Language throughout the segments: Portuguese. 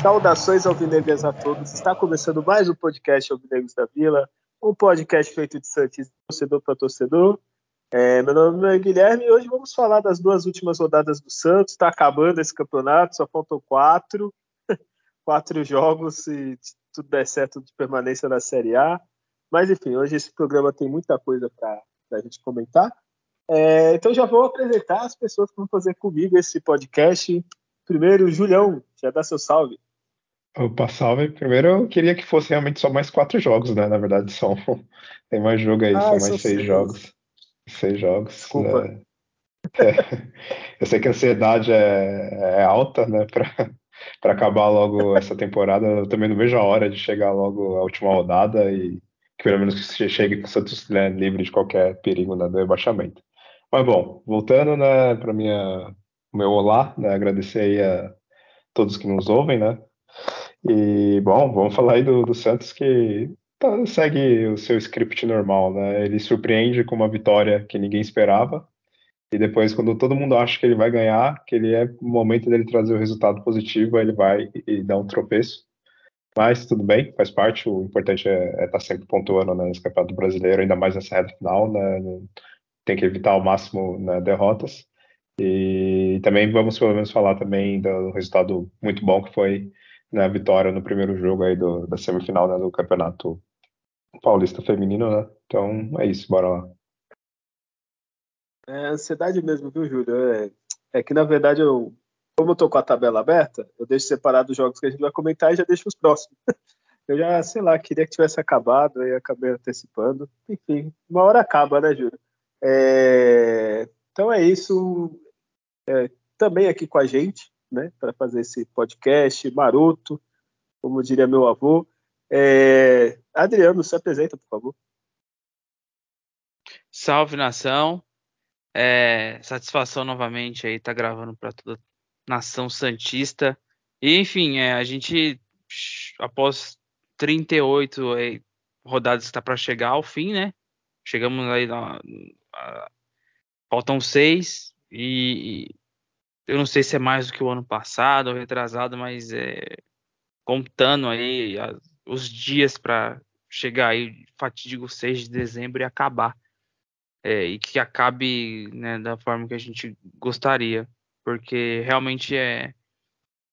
Saudações alvinegras a todos. Está começando mais um podcast Alvinegros da Vila, um podcast feito de Santos torcedor para torcedor. É, meu nome é Guilherme e hoje vamos falar das duas últimas rodadas do Santos. Está acabando esse campeonato, só faltam quatro, quatro jogos se tudo der certo de permanência na Série A. Mas enfim, hoje esse programa tem muita coisa para a gente comentar. É, então já vou apresentar as pessoas que vão fazer comigo esse podcast. Primeiro, Julião, já dá seu salve. Opa, salve. Primeiro eu queria que fosse realmente só mais quatro jogos, né? Na verdade, são tem mais jogo aí, ah, são mais seis, seis jogos. Seis jogos. Desculpa. Né? É. Eu sei que a ansiedade é, é alta, né? Para acabar logo essa temporada. Eu também não vejo a hora de chegar logo a última rodada e que pelo menos que chegue com o Santos né, livre de qualquer perigo né, do rebaixamento. Mas bom, voltando né, para minha meu olá, né, agradecer aí a todos que nos ouvem, né? E, bom, vamos falar aí do, do Santos que tá, segue o seu script normal, né? Ele surpreende com uma vitória que ninguém esperava. E depois, quando todo mundo acha que ele vai ganhar, que ele é o momento dele trazer o resultado positivo, ele vai e, dá um tropeço. Mas tudo bem, faz parte. O importante é estar é tá sempre pontuando né, nesse campeonato brasileiro, ainda mais nessa reta final. Né, tem que evitar ao máximo né, derrotas. E também vamos pelo menos falar também do resultado muito bom que foi né, vitória no primeiro jogo aí do, da semifinal né, do Campeonato Paulista Feminino, né? Então é isso, bora lá. É ansiedade mesmo, viu, Júlio? É, é, que na verdade eu, como eu tô com a tabela aberta, eu deixo separado os jogos que a gente vai comentar e já deixo os próximos. Eu já, sei lá, queria que tivesse acabado, aí acabei antecipando. Enfim, uma hora acaba, né, Júlio? É, então é isso. É, também aqui com a gente, né, para fazer esse podcast maroto, como diria meu avô. É... Adriano, se apresenta, por favor. Salve nação. É... Satisfação novamente aí, tá gravando para toda nação santista. E, enfim, é, a gente após 38 é, rodadas está para chegar ao fim, né? Chegamos aí na, na, faltam seis e, eu não sei se é mais do que o ano passado ou retrasado, mas é, contando aí as, os dias para chegar aí, fatídico 6 de dezembro e acabar. É, e que acabe né, da forma que a gente gostaria. Porque realmente é.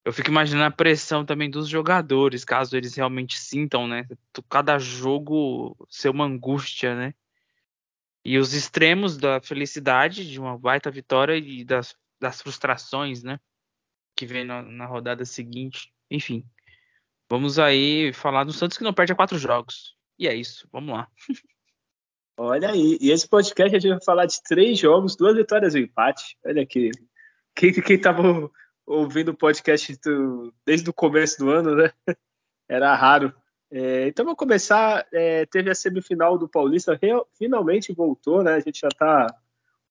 Eu fico imaginando a pressão também dos jogadores, caso eles realmente sintam, né? Cada jogo ser uma angústia, né? E os extremos da felicidade de uma baita vitória e das das frustrações, né? Que vem na, na, rodada seguinte. Enfim, vamos aí falar do Santos que não perde a quatro jogos. E é isso, vamos lá. Olha aí, e esse podcast a gente vai falar de três jogos, duas vitórias e um empate. Olha aqui. Quem, quem tava ouvindo o podcast do, desde o começo do ano, né? Era raro. É, então vamos começar. É, teve a semifinal do Paulista, real, finalmente voltou, né? A gente já está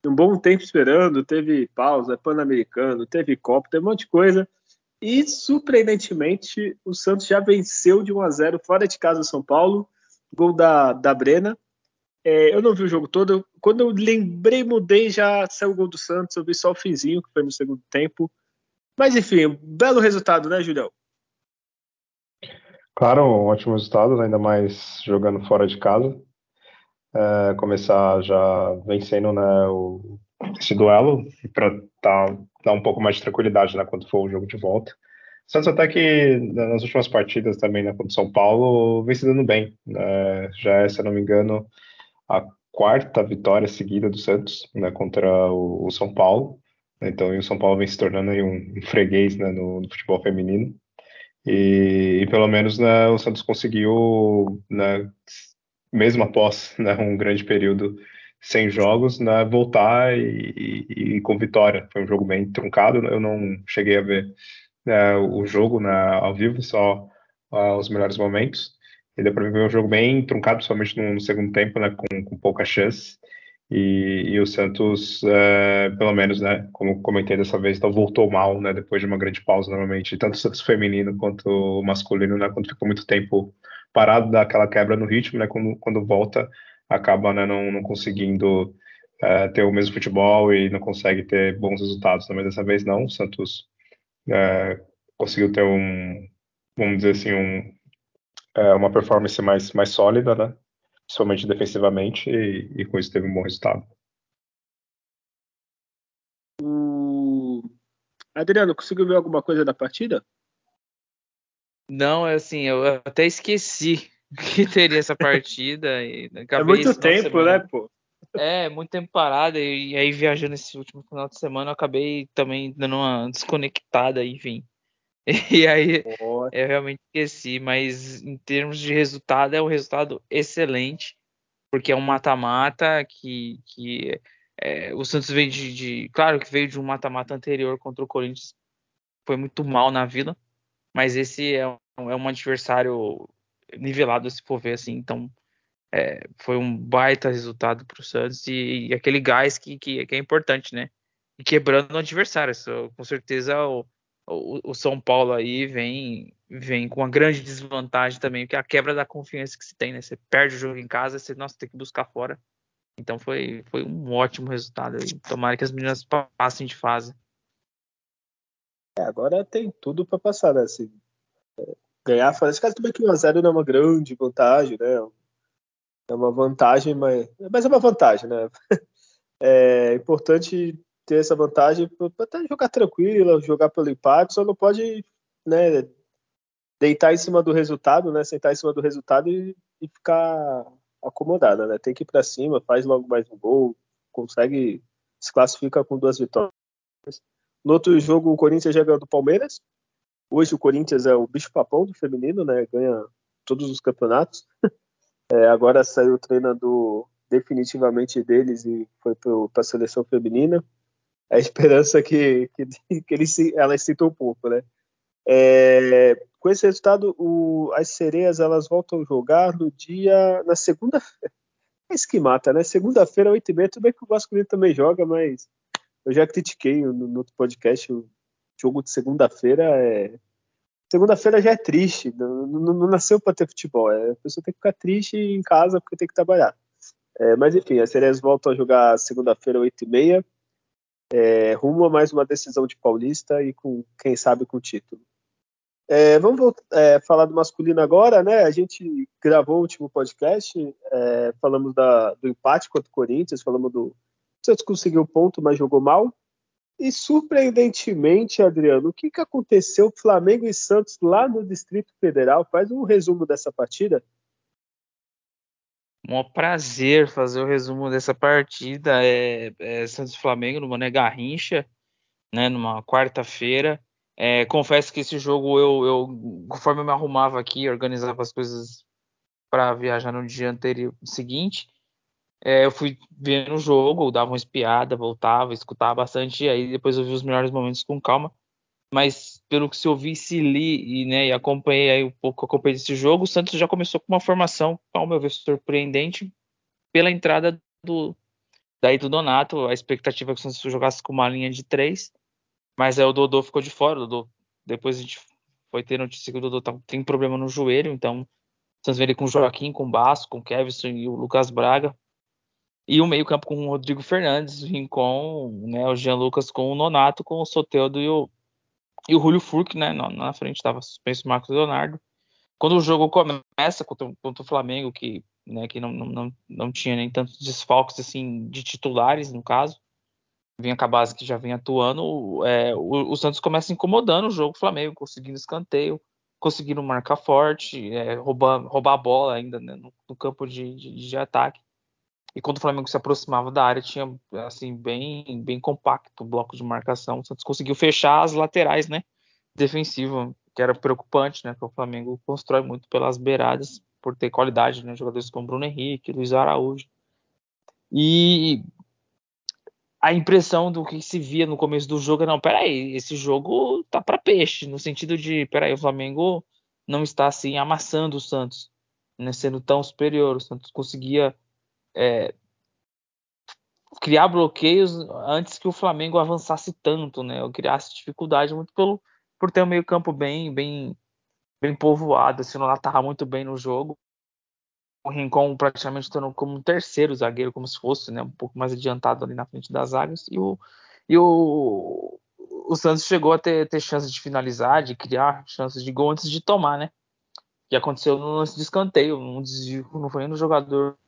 um bom tempo esperando, teve pausa, Pan-Americano, teve Copa, teve um monte de coisa. E, surpreendentemente, o Santos já venceu de 1 a 0 fora de casa São Paulo, gol da, da Brena. É, eu não vi o jogo todo. Quando eu lembrei, mudei, já saiu o gol do Santos. Eu vi só o finzinho, que foi no segundo tempo. Mas, enfim, belo resultado, né, Julião? Claro, um ótimo resultado, ainda mais jogando fora de casa é, começar já vencendo né, o, esse duelo para tá, dar um pouco mais de tranquilidade né, quando for o jogo de volta. Santos até que nas últimas partidas também né, contra o São Paulo vem se dando bem. Né, já é, se eu não me engano, a quarta vitória seguida do Santos né, contra o, o, São Paulo. Então o São Paulo vem se tornando um, um freguês né, no, no, futebol feminino. E, e pelo menos né, o Santos conseguiu né, mesmo após né, um grande período sem jogos, né, voltar e, e, e, com vitória. Foi um jogo bem truncado, eu não cheguei a ver né, o jogo né, ao vivo, só uh, os melhores momentos. E deu para ver um jogo bem truncado, principalmente no, no segundo tempo, né, com, com pouca chance. E, e o Santos, é, pelo menos, né, como comentei dessa vez, então voltou mal, né, depois de uma grande pausa, normalmente, tanto o Santos feminino quanto o masculino, né, quando ficou muito tempo parado, daquela quebra no ritmo, né, quando, quando volta, acaba, né, não, não conseguindo é, ter o mesmo futebol e não consegue ter bons resultados, né, mas dessa vez não, o Santos é, conseguiu ter um, vamos dizer assim, um, é, uma performance mais, mais sólida, né, somente defensivamente, e, e, com isso teve um bom resultado. Adriano, conseguiu ver alguma coisa da partida? Não, é assim, eu até esqueci que teria essa partida. E é muito tempo, né, pô? É, muito tempo parado, e, e, aí viajando esse último final de semana, eu acabei também dando uma desconectada, enfim. E aí eu realmente esqueci, mas em termos de resultado, é um resultado excelente, porque é um mata-mata que, que é, o Santos veio de, de, Claro que veio de um mata-mata anterior contra o Corinthians, foi muito mal na vila, mas esse é um, é um adversário nivelado, se for ver assim, então é, foi um baita resultado para o Santos e, e, aquele gás que, que, que, é importante, né? E quebrando o adversário, com certeza o o, o, São Paulo aí vem vem com uma grande desvantagem também, que é a quebra da confiança que se tem, né? Você perde o jogo em casa, você nossa, tem que buscar fora. Então foi, foi um ótimo resultado aí. Tomara que as meninas passem de fase. É, agora tem tudo para passar, né? Assim, é, ganhar. Esse caso também que 1x0 não é uma grande vantagem, né? É uma vantagem, mas, mas é uma vantagem, né? É importante ter essa vantagem para até jogar tranquila, jogar pelo empate, só não pode né, deitar em cima do resultado, né, sentar em cima do resultado e, e ficar acomodada, né? Tem que ir para cima, faz logo mais um gol, consegue se classifica com duas vitórias. No outro jogo, o Corinthians já ganhou do Palmeiras. Hoje o Corinthians é o bicho papão do feminino, né? Ganha todos os campeonatos. É, agora saiu o treinador definitivamente deles e foi para a seleção feminina a esperança que, que, que ele se, ela sinta um pouco, né? É, com esse resultado, o, as sereias elas voltam a jogar no dia na segunda-feira. É isso que mata, né? Segunda-feira, 8h30, tudo bem que o masculino também joga, mas eu já critiquei no, no outro podcast o jogo de segunda-feira é. Segunda-feira já é triste, não, não, não nasceu para ter futebol. É, a pessoa tem que ficar triste em casa porque tem que trabalhar. É, mas enfim, as sereias voltam a jogar segunda-feira, 8h30 é, rumo a mais uma decisão de Paulista e com quem sabe com título. É, vamos voltar, é, falar do masculino agora, né? A gente gravou o último podcast, é, falamos da, do empate contra o Corinthians, falamos do Santos conseguiu ponto, mas jogou mal. E surpreendentemente, Adriano, o que, que aconteceu Flamengo e Santos lá no Distrito Federal? Faz um resumo dessa partida um prazer fazer o resumo dessa partida. É, é Santos Flamengo no Mané Garrincha, né, numa quarta-feira. É, confesso que esse jogo eu, eu, conforme eu me arrumava aqui, organizava as coisas para viajar no dia anterior seguinte, é, eu fui vendo o jogo, dava uma espiada, voltava, escutava bastante, e aí depois eu vi os melhores momentos com calma. Mas pelo que se ouvi se li e, né, e acompanhei aí um pouco acompanhei esse jogo, o Santos já começou com uma formação, ao meu ver, surpreendente pela entrada do daí do Donato, a expectativa é que o Santos jogasse com uma linha de três, mas aí o Dodô ficou de fora, Dodô, depois a gente foi ter notícia que o Dodô tá, tem problema no joelho, então o Santos veio com o Joaquim, com o Basso, com o Kevson e o Lucas Braga, e o meio campo com o Rodrigo Fernandes, com né, o Jean Lucas com o Nonato, com o Soteldo e o e o Julio Furk, né, na frente estava suspenso o Marcos Leonardo. Quando o jogo começa contra, contra o Flamengo, que, né, que não, não, não tinha nem tantos desfalques assim de titulares, no caso, vinha com a base que já vinha atuando, é, o, o, Santos começa incomodando o jogo o Flamengo, conseguindo escanteio, conseguindo marcar forte, é, roubar, roubar a bola ainda né, no, no, campo de, de, de ataque. E quando o Flamengo se aproximava da área, tinha assim bem bem compacto o bloco de marcação. O Santos conseguiu fechar as laterais, né? Defensiva, que era preocupante, né? Porque o Flamengo constrói muito pelas beiradas, por ter qualidade, né? Jogadores como Bruno Henrique, Luiz Araújo. E a impressão do que se via no começo do jogo é não, peraí, esse jogo tá para peixe, no sentido de, peraí, o Flamengo não está assim amassando o Santos, né, sendo tão superior, o Santos conseguia é, criar bloqueios antes que o Flamengo avançasse tanto, né? Ou criasse dificuldade muito pelo por ter um meio campo bem bem bem povoado, assim, Nonato estava muito bem no jogo. O Rincon praticamente tornou como um terceiro zagueiro, como se fosse, né, um pouco mais adiantado ali na frente das zagas. E o, e o, o Santos chegou a ter, ter chances de finalizar, de criar chances de gol antes de tomar, né? Que aconteceu no lance de escanteio, um desvio, não foi no jogador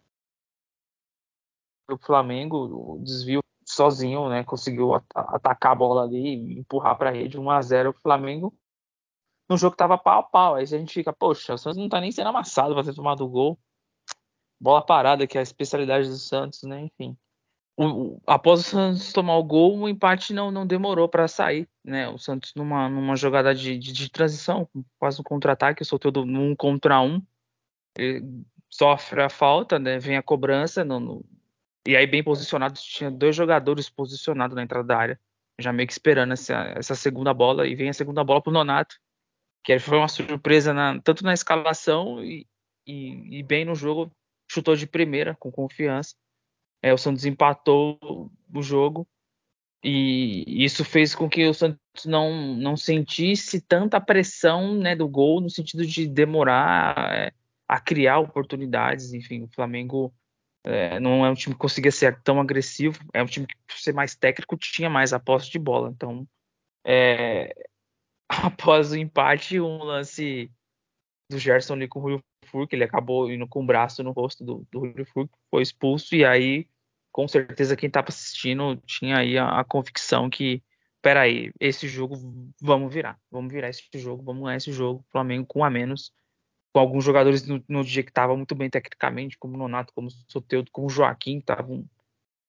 do Flamengo, o desvio sozinho, né? Conseguiu at atacar a bola ali, empurrar para a rede, 1 a 0 o Flamengo no jogo que tava pau a pau. Aí a gente fica, poxa, o Santos não tá nem sendo amassado para ter tomado o gol. Bola parada, que é a especialidade do Santos, né? Enfim. O, o, após o Santos tomar o gol, o empate não, não demorou para sair, né? O Santos numa, numa jogada de, de, de transição, quase um contra-ataque, soltou do um contra um, sofre a falta, né? Vem a cobrança, no, no, e aí bem posicionado, tinha dois jogadores posicionados na entrada da área, já meio que esperando essa, essa segunda bola, e vem a segunda bola pro Nonato, que foi uma surpresa na, tanto na escalação e, e, e, bem no jogo, chutou de primeira, com confiança. É, o Santos empatou o jogo e isso fez com que o Santos não, não sentisse tanta pressão né, do gol, no sentido de demorar é, a criar oportunidades. Enfim, o Flamengo é, não é um time que conseguia ser tão agressivo, é um time que, por ser mais técnico, tinha mais a posse de bola. Então, é, após o empate, um lance do Gerson ali com o Rui Furk, ele acabou indo com o braço no rosto do, do Rui Furk, foi expulso, e aí, com certeza, quem estava assistindo tinha aí a, a, convicção que, peraí, esse jogo vamos virar, vamos virar esse jogo, vamos ganhar esse jogo, Flamengo com a menos, com alguns jogadores no, no dia que estavam muito bem tecnicamente, como Nonato, como Soteudo, como Joaquim, estavam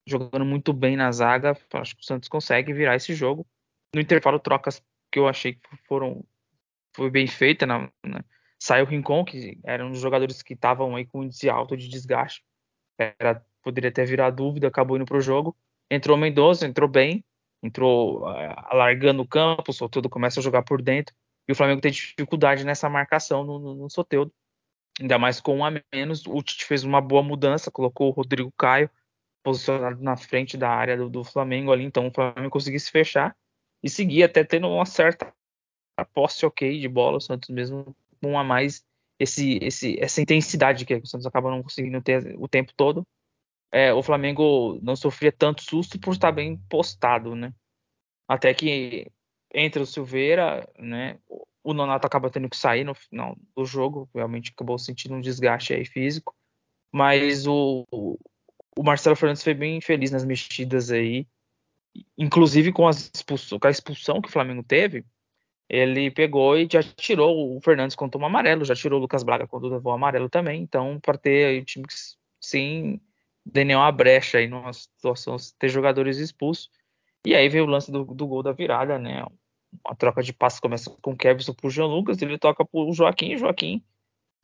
jogando muito bem na zaga, acho que o Santos consegue virar esse jogo. No intervalo, trocas que eu achei que foram foi bem feita. Na, na, saiu o Rincon, que era um dos jogadores que estavam aí com índice alto de desgaste. Era, poderia ter virado dúvida, acabou indo para o jogo. Entrou Mendoza, entrou bem, entrou uh, alargando o campo, o Soteldo começa a jogar por dentro. E o Flamengo tem dificuldade nessa marcação no, no, no Soteldo. Ainda mais com um a menos. O Tite fez uma boa mudança, colocou o Rodrigo Caio posicionado na frente da área do, do Flamengo ali. Então o Flamengo conseguiu se fechar e seguir até tendo uma certa posse ok de bola, o Santos mesmo com a mais esse, esse, essa intensidade que o Santos acaba não conseguindo ter o tempo todo. É, o Flamengo não sofria tanto susto por estar bem postado, né? Até que entre o Silveira, né? O Nonato acaba tendo que sair no final do jogo, realmente acabou sentindo um desgaste aí físico. Mas o, o Marcelo Fernandes foi bem feliz nas mexidas aí inclusive com, com, a expulsão que o Flamengo teve, ele pegou e já tirou o Fernandes quando tomou amarelo, já tirou o Lucas Braga quando levou amarelo também. Então, para ter o time que sim dê nenhuma brecha aí numa situação, ter jogadores expulsos. E aí veio o lance do, do gol da virada, né? A troca de passes começa com o Kevin pro Jean Lucas, ele toca pro Joaquim, Joaquim,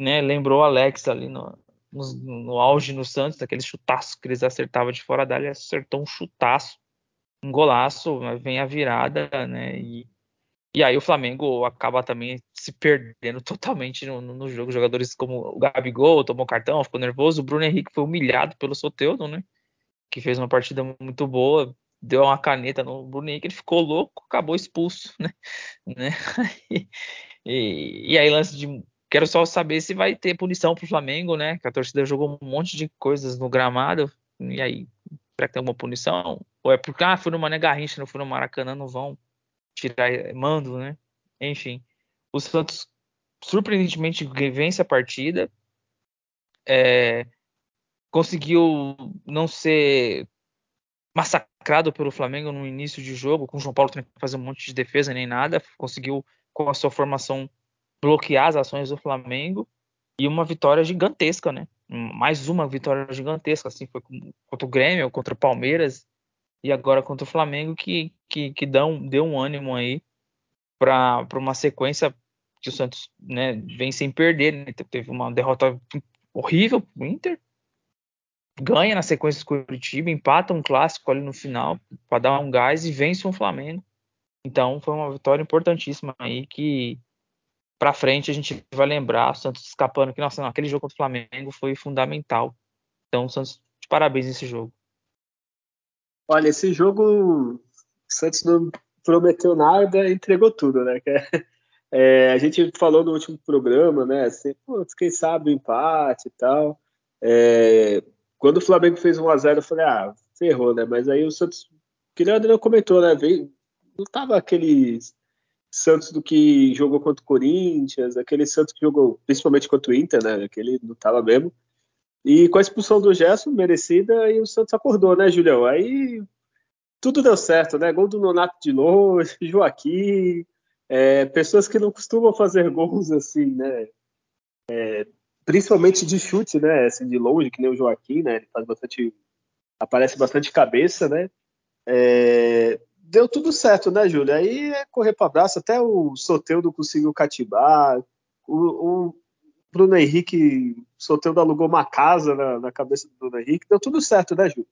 né? Lembrou o Alex ali no, no, no auge no Santos, daquele chutaço que eles acertavam de fora da área, acertou um chutaço um golaço, vem a virada, né? E, e aí o Flamengo acaba também se perdendo totalmente no, no jogo. Jogadores como o Gabigol tomou cartão, ficou nervoso. O Bruno Henrique foi humilhado pelo Soteudo, né? Que fez uma partida muito boa, deu uma caneta no Bruno Henrique, ele ficou louco, acabou expulso, né? né? e, e aí lance de quero só saber se vai ter punição pro Flamengo, né? Que a torcida jogou um monte de coisas no gramado. E aí, será que tem alguma punição? Ou é porque, ah, foi no Mané Garrincha, não foi no Maracanã, não vão tirar mando, né? Enfim, o Santos surpreendentemente vence a partida, é, conseguiu não ser massacrado pelo Flamengo no início de jogo, com o João Paulo tendo que fazer um monte de defesa nem nada, conseguiu com a sua formação bloquear as ações do Flamengo e uma vitória gigantesca, né? Mais uma vitória gigantesca, assim, foi contra o Grêmio, contra o Palmeiras, e agora contra o Flamengo que, que, que um, deu um ânimo aí para uma sequência que o Santos né, vem sem perder. Né? Teve uma derrota horrível pro Inter, ganha na sequência com o Curitiba, empata um clássico ali no final para dar um gás e vence o Flamengo. Então foi uma vitória importantíssima aí que para frente a gente vai lembrar o Santos escapando que nossa, aquele jogo contra o Flamengo foi fundamental. Então, Santos, de parabéns nesse jogo. Olha, esse jogo, o Santos não prometeu nada, entregou tudo, né? É, a gente falou no último programa, né? Assim, quem sabe o empate e tal. É, quando o Flamengo fez 1x0, eu falei, ah, ferrou, né? Mas aí o Santos, que o Adriano comentou, né? Veio, não tava aquele Santos do que jogou contra o Corinthians, aquele Santos que jogou principalmente contra o Inter, né? Aquele não tava mesmo. E com a expulsão do Gerson, merecida, e o Santos acordou, né, Julião? Aí tudo deu certo, né? Gol do Nonato de longe, Joaquim, é, pessoas que não costumam fazer gols assim, né? É, principalmente de chute, né? Assim, de longe, que nem o Joaquim, né? Ele faz bastante. aparece bastante cabeça, né? É, deu tudo certo, né, Júlio? Aí é correr para abraço, até o Soteudo conseguiu cativar, o, o Bruno Henrique, Soteudo alugou uma casa na, na, cabeça do Bruno Henrique, deu tudo certo, né, Júlio?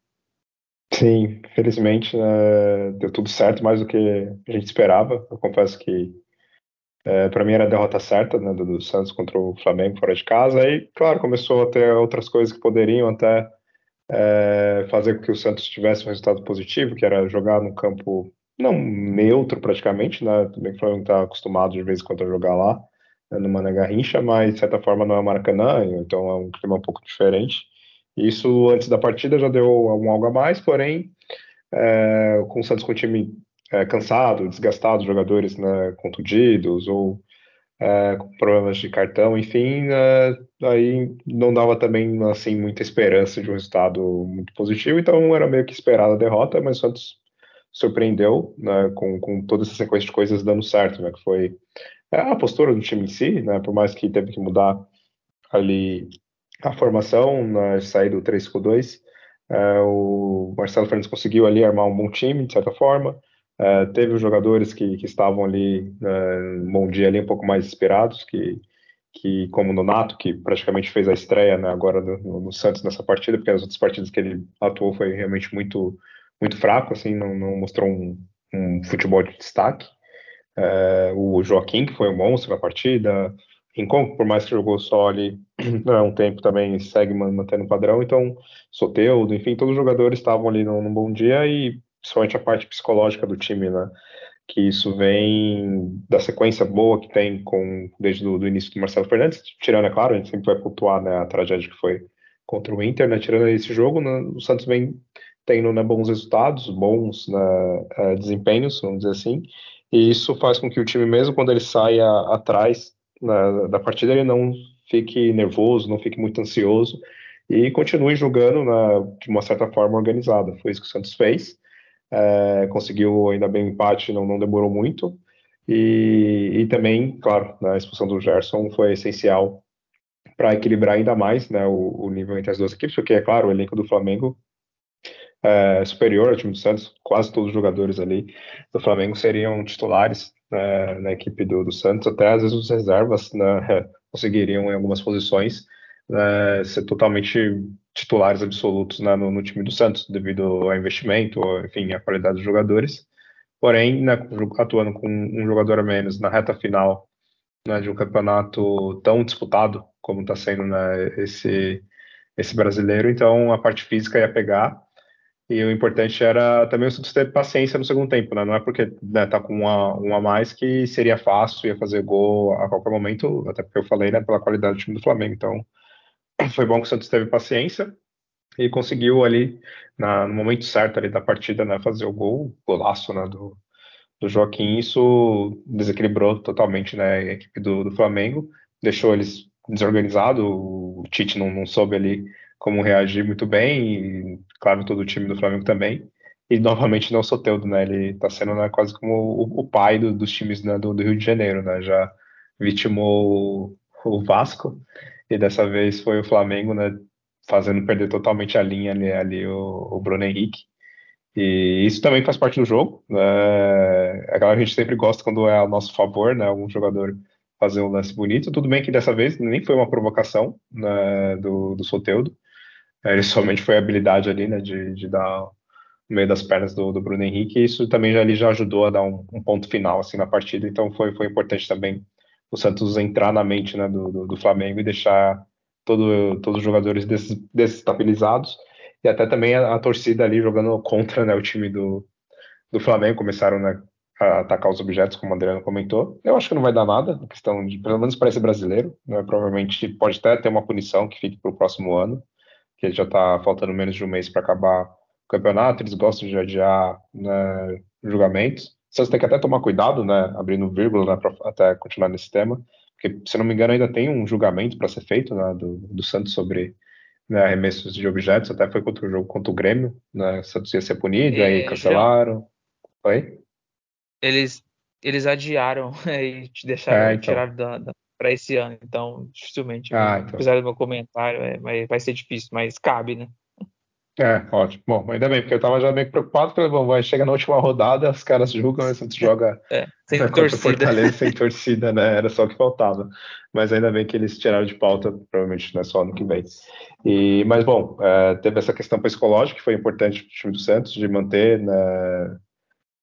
Sim, felizmente né, deu tudo certo, mais do que a gente esperava. Eu confesso que é, para mim era a derrota certa né, do, Santos contra o Flamengo fora de casa. Aí, claro, começou a ter outras coisas que poderiam até é, fazer com que o Santos tivesse um resultado positivo, que era jogar num campo não neutro praticamente, né? Também o Flamengo está acostumado de vez em quando a jogar lá, né, no Mané Garrincha, mas de certa forma não é Maracanã, então é um clima um pouco diferente. Isso antes da partida já deu algum algo a mais, porém, é, com o Santos com o time é, cansado, desgastado, jogadores né, contundidos ou é, com problemas de cartão, enfim, é, aí não dava também assim muita esperança de um resultado muito positivo, então era meio que esperada a derrota, mas o Santos surpreendeu né, com, com toda essa sequência de coisas dando certo, né, que foi é, a postura do time em si, né, por mais que teve que mudar ali a formação, né, sair do 3-5-2, é, o Marcelo Fernandes conseguiu ali armar um bom time, de certa forma, é, teve os jogadores que, que estavam ali, né, um bom dia ali, um pouco mais inspirados, que, que como o Nonato, que praticamente fez a estreia né, agora no, no, Santos nessa partida, porque as outras partidas que ele atuou foi realmente muito, muito fraco, assim, não, não mostrou um, um futebol de destaque. É, o Joaquim, que foi um monstro na partida, Rincon, por mais que jogou só ali há um tempo também, segue mantendo o padrão, então Soteudo, enfim, todos os jogadores estavam ali num bom dia e principalmente a parte psicológica do time, né? Que isso vem da sequência boa que tem com desde do início do Marcelo Fernandes, tirando, é claro, a gente sempre vai pontuar né, a tragédia que foi contra o Inter, né? Tirando esse jogo, né, o Santos vem tendo né, bons resultados, bons né, é, desempenhos, vamos dizer assim, e isso faz com que o time, mesmo quando ele saia atrás né, da partida, ele não fique nervoso, não fique muito ansioso e continue jogando né, de uma certa forma organizada. Foi isso que o Santos fez. É, conseguiu ainda bem o empate, não, não demorou muito. E, e também, claro, né, a expulsão do Gerson foi essencial para equilibrar ainda mais né, o, o, nível entre as duas equipes, porque, é claro, o elenco do Flamengo é superior ao time do Santos, quase todos os jogadores ali do Flamengo seriam titulares né, na equipe do, do, Santos, até às vezes os reservas né, conseguiriam em algumas posições né, ser totalmente titulares absolutos né, no, no, time do Santos, devido ao investimento, enfim, à qualidade dos jogadores. Porém, né, atuando com um jogador a menos na reta final né, de um campeonato tão disputado como está sendo né, esse, esse brasileiro, então a parte física ia pegar. E o importante era também o Santos ter paciência no segundo tempo, né? Não é porque né, tá com um um a mais que seria fácil, ia fazer gol a qualquer momento, até porque eu falei, né, pela qualidade do time do Flamengo. Então, foi bom que o Santos teve paciência e conseguiu ali, na, no momento certo ali da partida, né, fazer o gol, golaço, né, do, do Joaquim. Isso desequilibrou totalmente, né, a equipe do, do Flamengo, deixou eles desorganizados, o Tite não, não soube ali como reagir muito bem, e claro, todo o time do Flamengo também. E novamente não o Soteldo, né? Ele tá sendo né, quase como o, o pai do, dos times né, do, do, Rio de Janeiro, né? Já vitimou o Vasco e dessa vez foi o Flamengo, né, fazendo perder totalmente a linha ali, ali o, o, Bruno Henrique. E isso também faz parte do jogo. Né? A gente sempre gosta quando é a nosso favor, né, algum jogador fazer um lance bonito. Tudo bem que dessa vez nem foi uma provocação né, do, do Soteudo. Ele somente foi a habilidade ali, né, de, de dar no meio das pernas do, do Bruno Henrique. E isso também já, ali já ajudou a dar um, um ponto final assim na partida. Então foi, foi importante também o Santos entrar na mente né, do, do, do, Flamengo e deixar todo, todos os jogadores des, desestabilizados. e até também a, a torcida ali jogando contra né, o time do, do Flamengo, começaram né, a atacar os objetos, como o Adriano comentou. Eu acho que não vai dar nada, questão de, pelo menos para esse brasileiro, né, provavelmente pode até ter uma punição que fique para o próximo ano, que já está faltando menos de um mês para acabar o campeonato, eles gostam de adiar né, julgamentos. Vocês têm que até tomar cuidado, né, abrindo vírgula né, para até continuar nesse tema, porque, se não me engano, ainda tem um julgamento para ser feito né, do, do Santos sobre né, arremessos de objetos, até foi contra o jogo contra o Grêmio, né, o Santos ia ser punido, é, aí cancelaram. Oi? Eles, eles adiaram e te deixaram é, então. tirar da, da para esse ano, então dificilmente. Ah, então. Apesar do meu comentário, é, vai ser difícil, mas cabe, né? É, ótimo. Bom, ainda bem, porque eu tava já meio preocupado, falei, bom, vai chegar na última rodada, os caras julgam, o Santos joga é, sem né, torcida. Fortaleza sem torcida, né? Era só o que faltava. Mas ainda bem que eles tiraram de pauta, provavelmente não é só ano que vem. E, mas, bom, é, teve essa questão psicológica que foi importante para o time do Santos, de manter né,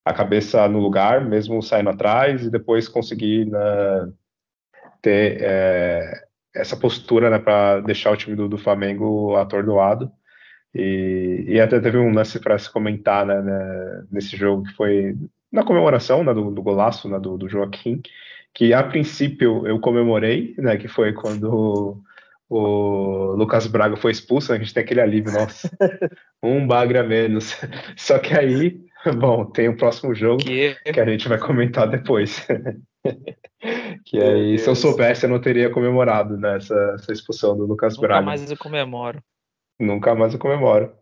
a cabeça no lugar, mesmo saindo atrás, e depois conseguir né, ter é, essa postura né, para deixar o time do, do Flamengo atordoado. E, e até teve um lance para se comentar né, né, nesse jogo que foi na comemoração né, do, do, golaço né, do, do, Joaquim, que a princípio eu comemorei, né, que foi quando o, o Lucas Braga foi expulso, a gente tem aquele alívio, nossa, um bagre a menos. Só que aí, bom, tem o próximo jogo que, que a gente vai comentar depois. que aí, se eu soubesse, eu não teria comemorado né, essa, essa expulsão do Lucas Nunca Braga. mais eu comemoro. Nunca mais eu comemoro.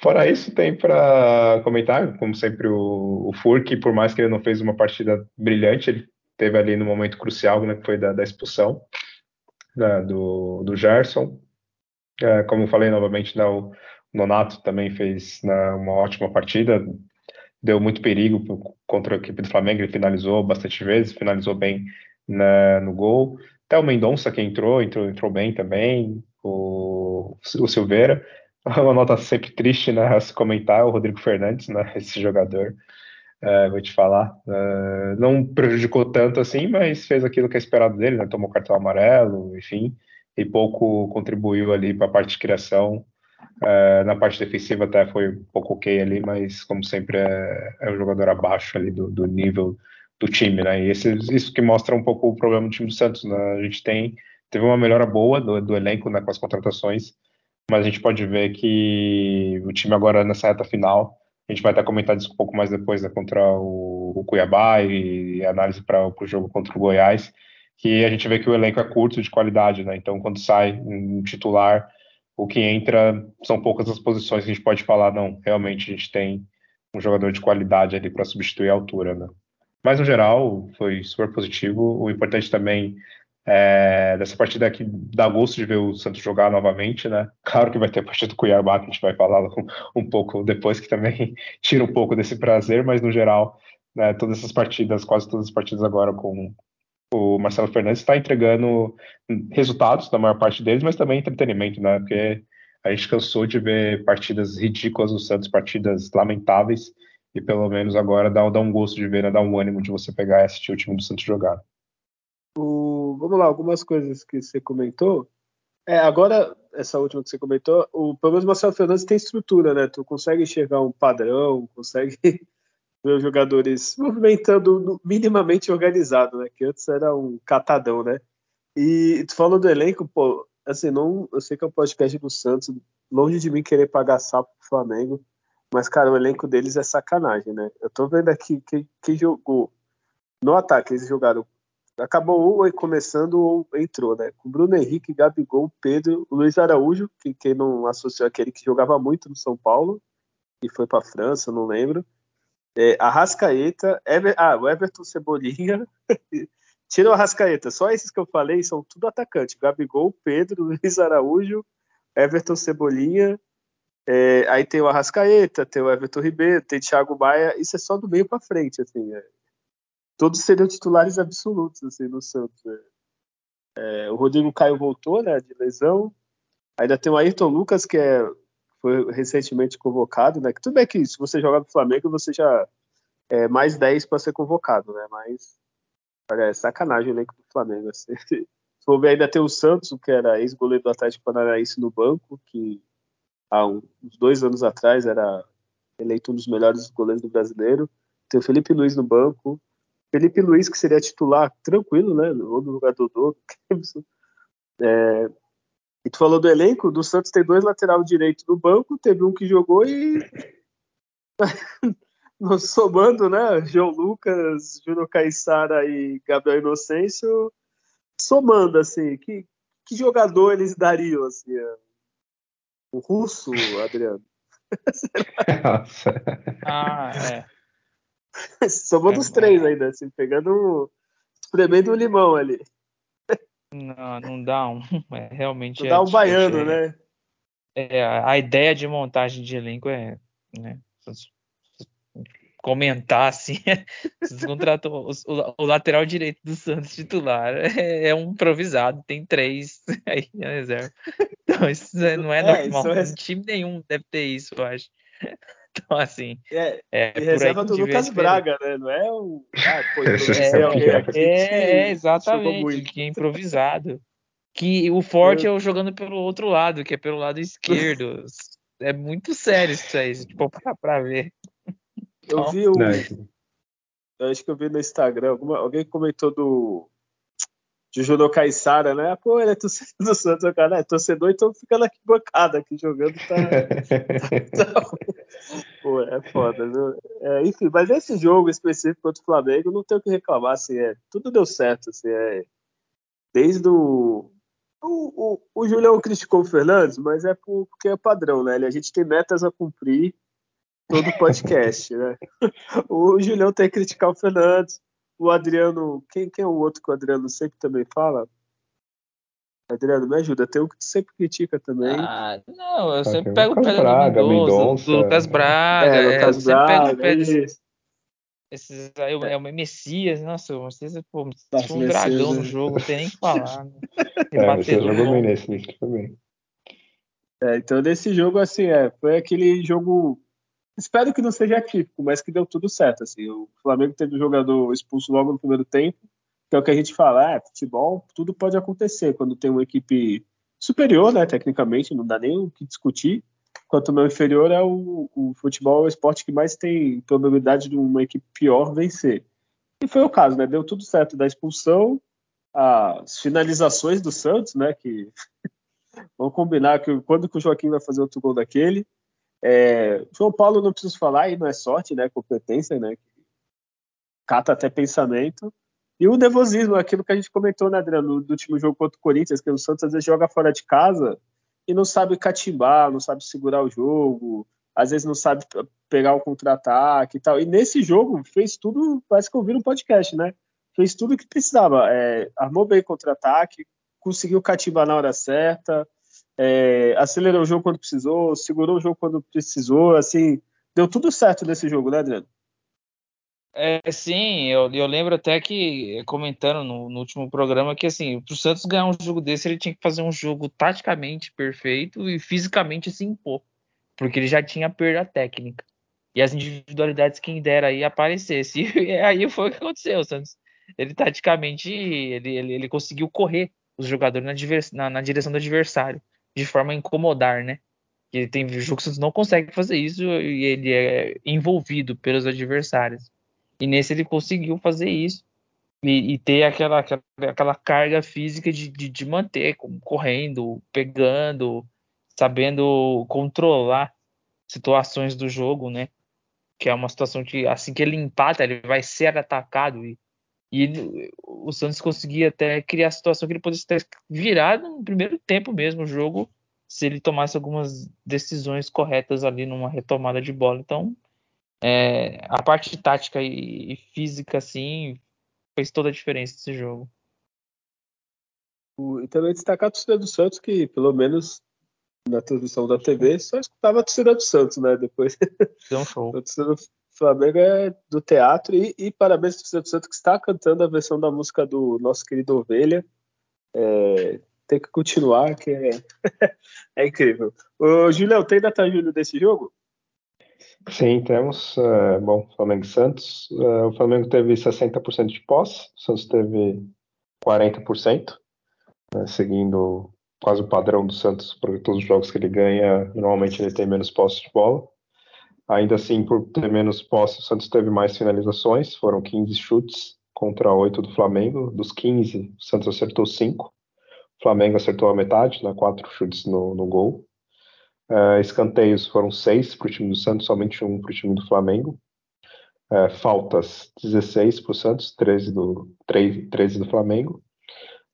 Fora isso, tem para comentar, como sempre, o, o Furk, por mais que ele não fez uma partida brilhante, ele teve ali no momento crucial, né, que foi da, da expulsão né, do, do Gerson. É, como falei novamente, né, o Nonato também fez né, uma ótima partida, deu muito perigo contra a equipe do Flamengo, ele finalizou bastante vezes, finalizou bem né, no gol. Até o Mendonça que entrou, entrou, entrou bem também, o, o Silveira. Uma nota sempre triste, né, a se comentar, o Rodrigo Fernandes, né, esse jogador, é, vou te falar, é, não prejudicou tanto assim, mas fez aquilo que é esperado dele, né, tomou cartão amarelo, enfim, e pouco contribuiu ali para a parte de criação, é, na parte defensiva até foi um pouco ok ali, mas como sempre é, é um jogador abaixo ali do, do nível do time, né, e esse, isso que mostra um pouco o problema do time do Santos, né, a gente tem teve uma melhora boa do, do elenco né, com as contratações, mas a gente pode ver que o time agora nessa reta final, a gente vai estar comentando isso um pouco mais depois né, contra o, o, Cuiabá e, e análise para o jogo contra o Goiás, que a gente vê que o elenco é curto de qualidade, né? Então, quando sai um titular, o que entra são poucas as posições que a gente pode falar, não, realmente a gente tem um jogador de qualidade ali para substituir a altura, né? Mas no geral foi super positivo. O importante também é, dessa partida que dá gosto de ver o Santos jogar novamente, né? Claro que vai ter a partida do Cuiabá, que a gente vai falar um, um pouco depois, que também tira um pouco desse prazer, mas no geral, né, todas essas partidas, quase todas as partidas agora com o Marcelo Fernandes está entregando resultados na maior parte deles, mas também entretenimento, né? Porque a gente cansou de ver partidas ridículas do Santos, partidas lamentáveis, e pelo menos agora dá, dá um gosto de ver, né? dá um ânimo de você pegar e assistir o time do Santos jogar. O, vamos lá, algumas coisas que você comentou. É, agora, essa última que você comentou, o, pelo menos o Marcelo Fernandes tem estrutura, né? Tu consegue enxergar um padrão, consegue ver os jogadores movimentando minimamente organizado, né? Que antes era um catadão, né? E tu falou do elenco, pô, assim, não, eu sei que é um podcast do Santos, longe de mim querer pagar sapo pro Flamengo, mas, cara, o elenco deles é sacanagem, né? Eu tô vendo aqui quem, jogou no ataque, eles jogaram acabou ou começando ou entrou, né? Com Bruno Henrique, Gabigol, Pedro, Luiz Araújo, que quem não associou aquele que jogava muito no São Paulo e foi para França, não lembro. É, Arrascaeta, Ever, ah, o Everton Cebolinha. Tira o Arrascaeta, só esses que eu falei são tudo atacante. Gabigol, Pedro, Luiz Araújo, Everton Cebolinha. É, aí tem o Arrascaeta, tem o Everton Ribeiro, tem Thiago Maia. Isso é só do meio para frente, assim. É todos seriam titulares absolutos assim, no Santos. Né? É, o Rodrigo Caio voltou né, de lesão. Ainda tem o Ayrton Lucas, que é, foi recentemente convocado. Né? Que tudo bem que se você jogar no Flamengo, você já é mais 10 para ser convocado, né? Mas olha, é sacanagem o elenco do Flamengo. Assim. Se for ver, ainda tem o Santos, que era ex-goleiro do Atlético Paranaense no banco, que há uns dois anos atrás era eleito um dos melhores goleiros do brasileiro. Tem o Felipe Luiz no banco. Felipe Luiz, que seria titular, tranquilo, né? Ou no lugar do Dodô. É, e tu falou do elenco, do Santos tem dois lateral direito no banco, teve um que jogou e. somando, né? João Lucas, Júnior Caissara e Gabriel Inocêncio, somando, assim, que, que jogador eles dariam, assim? É? O russo, Adriano? Nossa. ah, é. Somando é, os três é. ainda, assim, pegando, espremendo o um limão ali. Não, não dá um. É, realmente não é dá um baiano, né? É, a ideia de montagem de elenco é. Né, comentar assim. contratou o, o, lateral direito do Santos titular é, é, um improvisado, tem três aí na reserva. Então isso não é, é normal. É... time nenhum deve ter isso, eu acho. Então, assim. É, é reserva do Lucas Braga, né? Não é o. Ah, pô, é, é, é, exatamente, que é improvisado. Que o forte eu... é o jogando pelo outro lado, que é pelo lado esquerdo. é muito sério isso aí, tipo, pra, pra ver. Eu então, vi o. Eu acho que eu vi no Instagram, alguma, alguém comentou do. De Júnior Caissara, né? Pô, ele é torcedor do Santos, cara é torcedor, então fica na bancada aqui jogando, tá. tá, tá Pô, é foda, viu? É, enfim, mas esse jogo específico contra o Flamengo, não tem o que reclamar, assim, é, tudo deu certo, assim, é, desde o. O, o, o Julião criticou o Fernandes, mas é porque é padrão, né? A gente tem metas a cumprir todo podcast, né? O Julião tem que criticar o Fernandes, o Adriano, quem, quem é o outro que o Adriano sempre também fala? Adriano, me ajuda. Tem um que sempre critica também. Ah, não, eu sempre pego o pé Braga, do Mendoza, do Lucas Braga. É, Lucas é, Braga, pego o pé desse, esses aí, é. é o Messias, nossa, o Messias é pô, um dragão no jogo, não tem nem que falar. Né? É, o Messias jogou bem nesse, nesse também. É, então nesse jogo, assim, é, foi aquele jogo Espero que não seja típico, mas que deu tudo certo. Assim. O Flamengo teve um jogador expulso logo no primeiro tempo, que é o que a gente fala, é, futebol, tudo pode acontecer quando tem uma equipe superior, né, tecnicamente, não dá nem o que discutir. Quanto meu inferior é o, o futebol, é o esporte que mais tem probabilidade de uma equipe pior vencer. E foi o caso, né? Deu tudo certo da expulsão, as finalizações do Santos, né? Que vamos combinar que quando que o Joaquim vai fazer outro gol daquele, é, João Paulo não preciso falar, e não é sorte, né? Competência, né? Cata até pensamento. E o nervosismo, aquilo que a gente comentou, né, Adriano, do último jogo contra o Corinthians, que o Santos às vezes joga fora de casa e não sabe catimbar, não sabe segurar o jogo, às vezes não sabe pegar o contra-ataque e tal. E nesse jogo fez tudo, parece que eu vi no podcast, né? Fez tudo o que precisava. É, armou bem contra-ataque, conseguiu catimbar na hora certa, é, acelerou o jogo quando precisou, segurou o jogo quando precisou, assim, deu tudo certo nesse jogo, né, Adriano? É, sim, eu, eu lembro até que, comentando no, no último programa, que assim, para o Santos ganhar um jogo desse, ele tinha que fazer um jogo taticamente perfeito e fisicamente se impor, porque ele já tinha perda técnica. E as individualidades, quem dera aí aparecesse. E aí foi o que aconteceu, o Santos. Ele taticamente, ele, ele, ele conseguiu correr os jogadores na, na, na direção do adversário de forma a incomodar, né? Que tem jogos que não consegue fazer isso e ele é envolvido pelos adversários. E nesse ele conseguiu fazer isso e, e ter aquela, aquela, aquela, carga física de, de, de manter correndo, pegando, sabendo controlar situações do jogo, né? Que é uma situação que assim que ele empata, ele vai ser atacado e e o Santos conseguia até criar a situação que ele pudesse ter virado no primeiro tempo mesmo o jogo, se ele tomasse algumas decisões corretas ali numa retomada de bola. Então, é, a parte tática e, e, física, assim, fez toda a diferença nesse jogo. E também destacar a torcida do Santos, que pelo menos na transmissão da TV só escutava a torcida do Santos, né? Depois. Deu um show. a torcida do Flamengo é do teatro e, e parabéns torcedor do Santos que está cantando a versão da música do nosso querido Ovelha. É, tem que continuar, que é, é incrível. Ô, Julião, tem data Júlio desse jogo? Sim, temos. Uh, bom, Flamengo e Santos. Uh, o Flamengo teve 60% de posse, o Santos teve 40%, né, seguindo quase o padrão do Santos para todos os jogos que ele ganha. Normalmente ele tem menos posse de bola. Ainda assim, por ter menos posse, o Santos teve mais finalizações, foram 15 chutes contra 8 do Flamengo. Dos 15, o Santos acertou 5. O Flamengo acertou a metade, né, 4 chutes no, no gol. Uh, escanteios foram 6 para o time do Santos, somente um para o time do Flamengo. Uh, faltas, 16 para o Santos, 13 do, 3, 13 do Flamengo.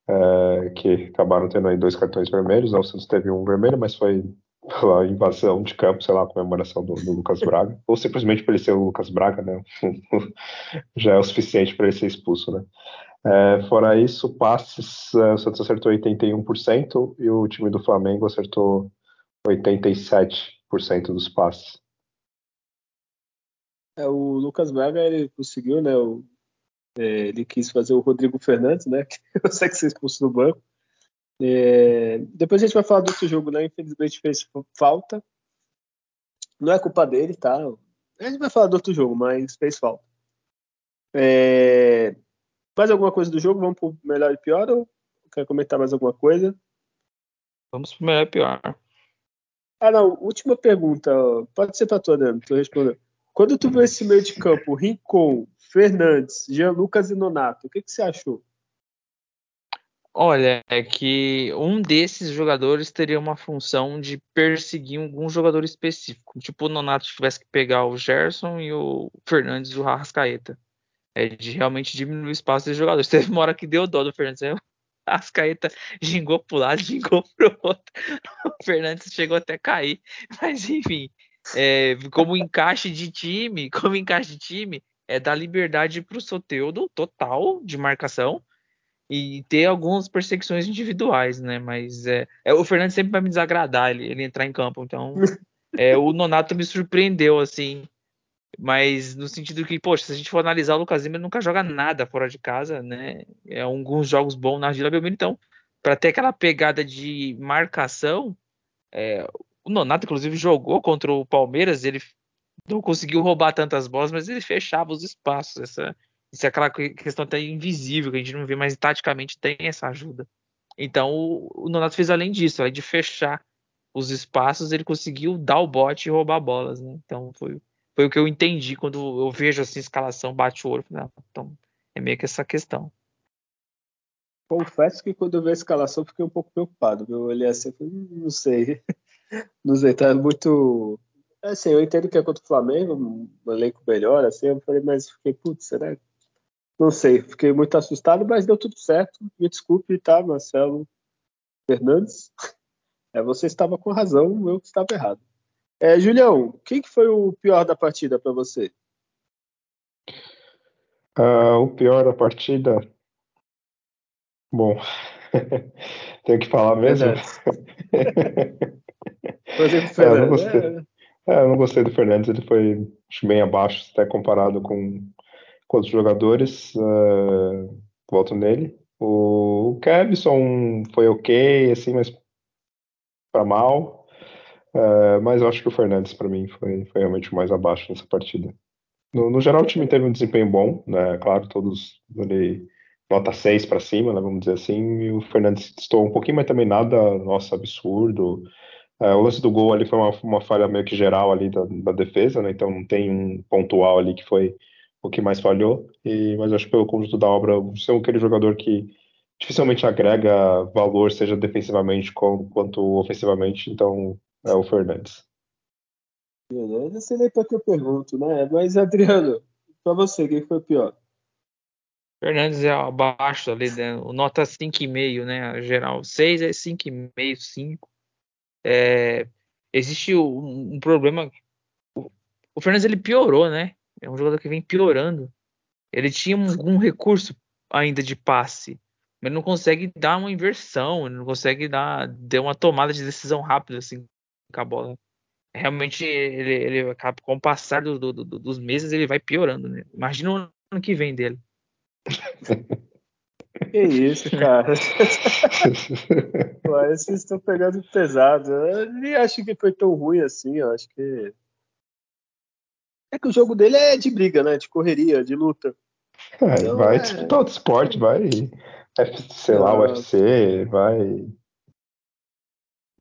Uh, que acabaram tendo aí dois cartões vermelhos. Né? O Santos teve um vermelho, mas foi pela invasão de campo, sei lá, a comemoração do, do Lucas Braga, ou simplesmente por ele ser o Lucas Braga, né? Já é o suficiente para ele ser expulso, né? É, fora isso, passes, é, o Santos acertou 81% e o time do Flamengo acertou 87% dos passes. É, o Lucas Braga ele conseguiu, né? O, é, ele quis fazer o Rodrigo Fernandes, né? Que eu sei que ser expulso do banco. É, depois a gente vai falar do outro jogo, né? Infelizmente fez falta. Não é culpa dele, tá? A gente vai falar do outro jogo, mas fez falta. É, mais alguma coisa do jogo? Vamos pro melhor e pior ou quer comentar mais alguma coisa? Vamos pro melhor e pior. Ah, não. Última pergunta. Pode ser pra tua, Dani. Tu respondeu. Quando tu viu esse meio de campo, Rincon, Fernandes, Jean Lucas e Nonato, o que, que você achou? Olha, é que um desses jogadores teria uma função de perseguir algum jogador específico. Tipo, o Nonato tivesse que pegar o Gerson e o Fernandes o Arrascaeta. É de realmente diminuir o espaço dos jogadores. Teve uma hora que deu dó do Fernandes. O Arrascaeta gingou pro lado, gingou pro outro. O Fernandes chegou até a cair. Mas enfim, é, como encaixe de time, como encaixe de time, é dar liberdade pro Soteudo total de marcação e ter algumas perseguições individuais, né? Mas é, é, o Fernando sempre vai me desagradar ele, ele entrar em campo, então é, o Nonato me surpreendeu assim, mas no sentido que, poxa, se a gente for analisar o Lucas Lima, ele nunca joga nada fora de casa, né? É alguns jogos bons na Vila Belmiro, então para ter aquela pegada de marcação, é, o Nonato inclusive jogou contra o Palmeiras, ele não conseguiu roubar tantas bolas, mas ele fechava os espaços. Essa isso é aquela questão até invisível, que a gente não vê, mas taticamente tem essa ajuda. Então o, Nonato fez além disso, além de fechar os espaços, ele conseguiu dar o bote e roubar bolas, né? Então foi, foi o que eu entendi quando eu vejo assim escalação, bate o olho. então é meio que essa questão. Confesso que quando eu vi a escalação fiquei um pouco preocupado. Eu olhei assim, hum, não sei, não sei, tá muito assim, eu entendo que é contra o Flamengo, um elenco melhor, assim, eu falei, mas fiquei, putz, será que não sei, fiquei muito assustado, mas deu tudo certo. Me desculpe, tá, Marcelo Fernandes. É, você estava com razão, eu que estava errado. É, Julião, quem que foi o pior da partida para você? Uh, o pior da partida. Bom, tenho que falar mesmo. é, eu, não gostei, é, eu não gostei do Fernandes, ele foi bem abaixo, até comparado com outros jogadores, uh, nele. O, Kevson foi ok, assim, mas para mal. Uh, mas eu acho que o Fernandes, para mim, foi, foi realmente o mais abaixo nessa partida. No, no, geral, o time teve um desempenho bom, né? Claro, todos ali, nota 6 para cima, né? vamos dizer assim. E o Fernandes estou um pouquinho, mas também nada, nossa, absurdo. Uh, o lance do gol ali foi uma, uma falha meio que geral ali da, da defesa, né? Então não tem um pontual ali que foi o que mais falhou, e, mas acho que pelo conjunto da obra, você é aquele jogador que dificilmente agrega valor, seja defensivamente quanto ofensivamente, então é o Fernandes. Beleza, sei nem para que eu pergunto, né? Mas, Adriano, para você, quem foi o pior? Fernandes é abaixo ali, né? O nota 5,5, né? Geral, 6 é 5,5, 5. É, existe um, um problema. O, o Fernandes ele piorou, né? É um jogador que vem piorando. Ele tinha algum recurso ainda de passe, mas não consegue dar uma inversão, não consegue dar, dar uma tomada de decisão rápida assim com a bola. Realmente, ele, ele acaba, com o passar do, do, do, dos meses, ele vai piorando. Né? Imagina o ano que vem dele. Que isso, cara. Pô, vocês estão pegando pesado. Eu nem acho que foi tão ruim assim. Eu acho que é que o jogo dele é de briga, né? De correria, de luta. É, então, vai é... disputar outro esporte, vai. Sei lá, UFC, vai.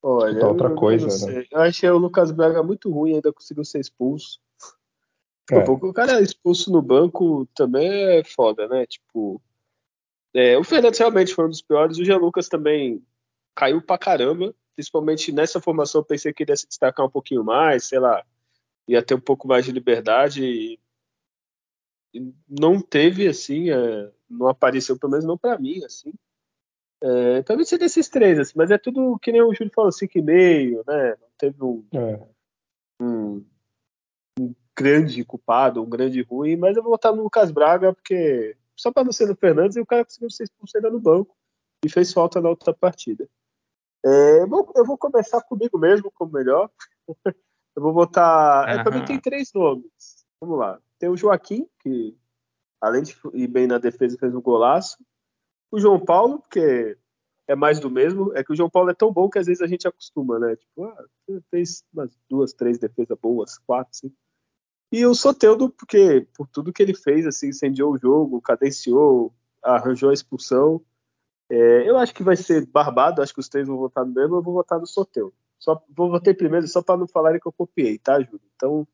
Olha, outra eu, coisa, eu, né? eu achei o Lucas Braga muito ruim, ainda conseguiu ser expulso. É. O cara expulso no banco também é foda, né? Tipo, é, o Fernandes realmente foi um dos piores. O Jean Lucas também caiu pra caramba. Principalmente nessa formação, eu pensei que ele ia se destacar um pouquinho mais, sei lá, ia ter um pouco mais de liberdade. E, e não teve, assim, é, não apareceu, pelo menos não para mim, assim. É, talvez seja desses três, assim, mas é tudo que nem o Júlio falou, 5,5, né? Não teve um, É. um, um, grande culpado, um grande ruim, mas eu vou votar no Lucas Braga, porque só para não ser no Fernandes, e o cara conseguiu ser expulso ainda no banco e fez falta na outra partida. É, bom, eu vou começar comigo mesmo como melhor. eu vou votar. É, para mim tem três nomes. Vamos lá. Tem o Joaquim, que além de ir bem na defesa, fez um golaço. O João Paulo, porque é mais do mesmo. É que o João Paulo é tão bom que às vezes a gente acostuma, né? Tipo, ah, fez umas duas, três defesas boas, quatro, cinco. E o Soteudo, porque por tudo que ele fez, assim, incendiou o jogo, cadenciou, arranjou a expulsão. É, eu acho que vai ser barbado, acho que os três vão votar no mesmo, eu vou votar no Soteudo. Só vou votar primeiro só para não falarem que eu copiei, tá, Júlio? Então,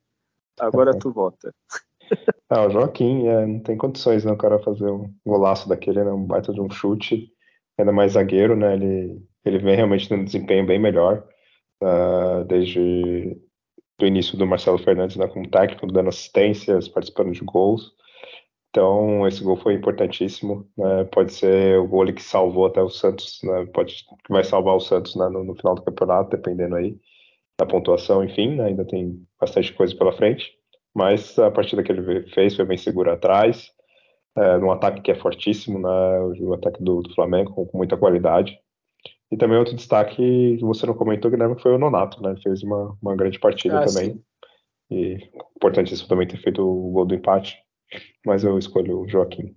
agora tu vota. Ah, o Joaquim, é, não tem condições, né, o cara fazer um golaço daquele, né, um baita de um chute, ainda mais zagueiro, né, ele, ele vem realmente tendo um desempenho bem melhor, uh, desde o início do Marcelo Fernandes, né, como técnico, dando assistências, participando de gols, então esse gol foi importantíssimo, né, pode ser o gol que salvou até o Santos, né, pode, que vai salvar o Santos né, no, no, final do campeonato, dependendo aí da pontuação, enfim, né, ainda tem bastante coisa pela frente, mas a partida que ele fez foi bem segura atrás, é, num ataque que é fortíssimo, né, o ataque do, do, Flamengo com, com, muita qualidade. E também outro destaque que você não comentou, Guilherme, foi o Nonato, né, ele fez uma, uma grande partida ah, também. Sim. E importantíssimo também ter feito o gol do empate, mas eu escolho o Joaquim.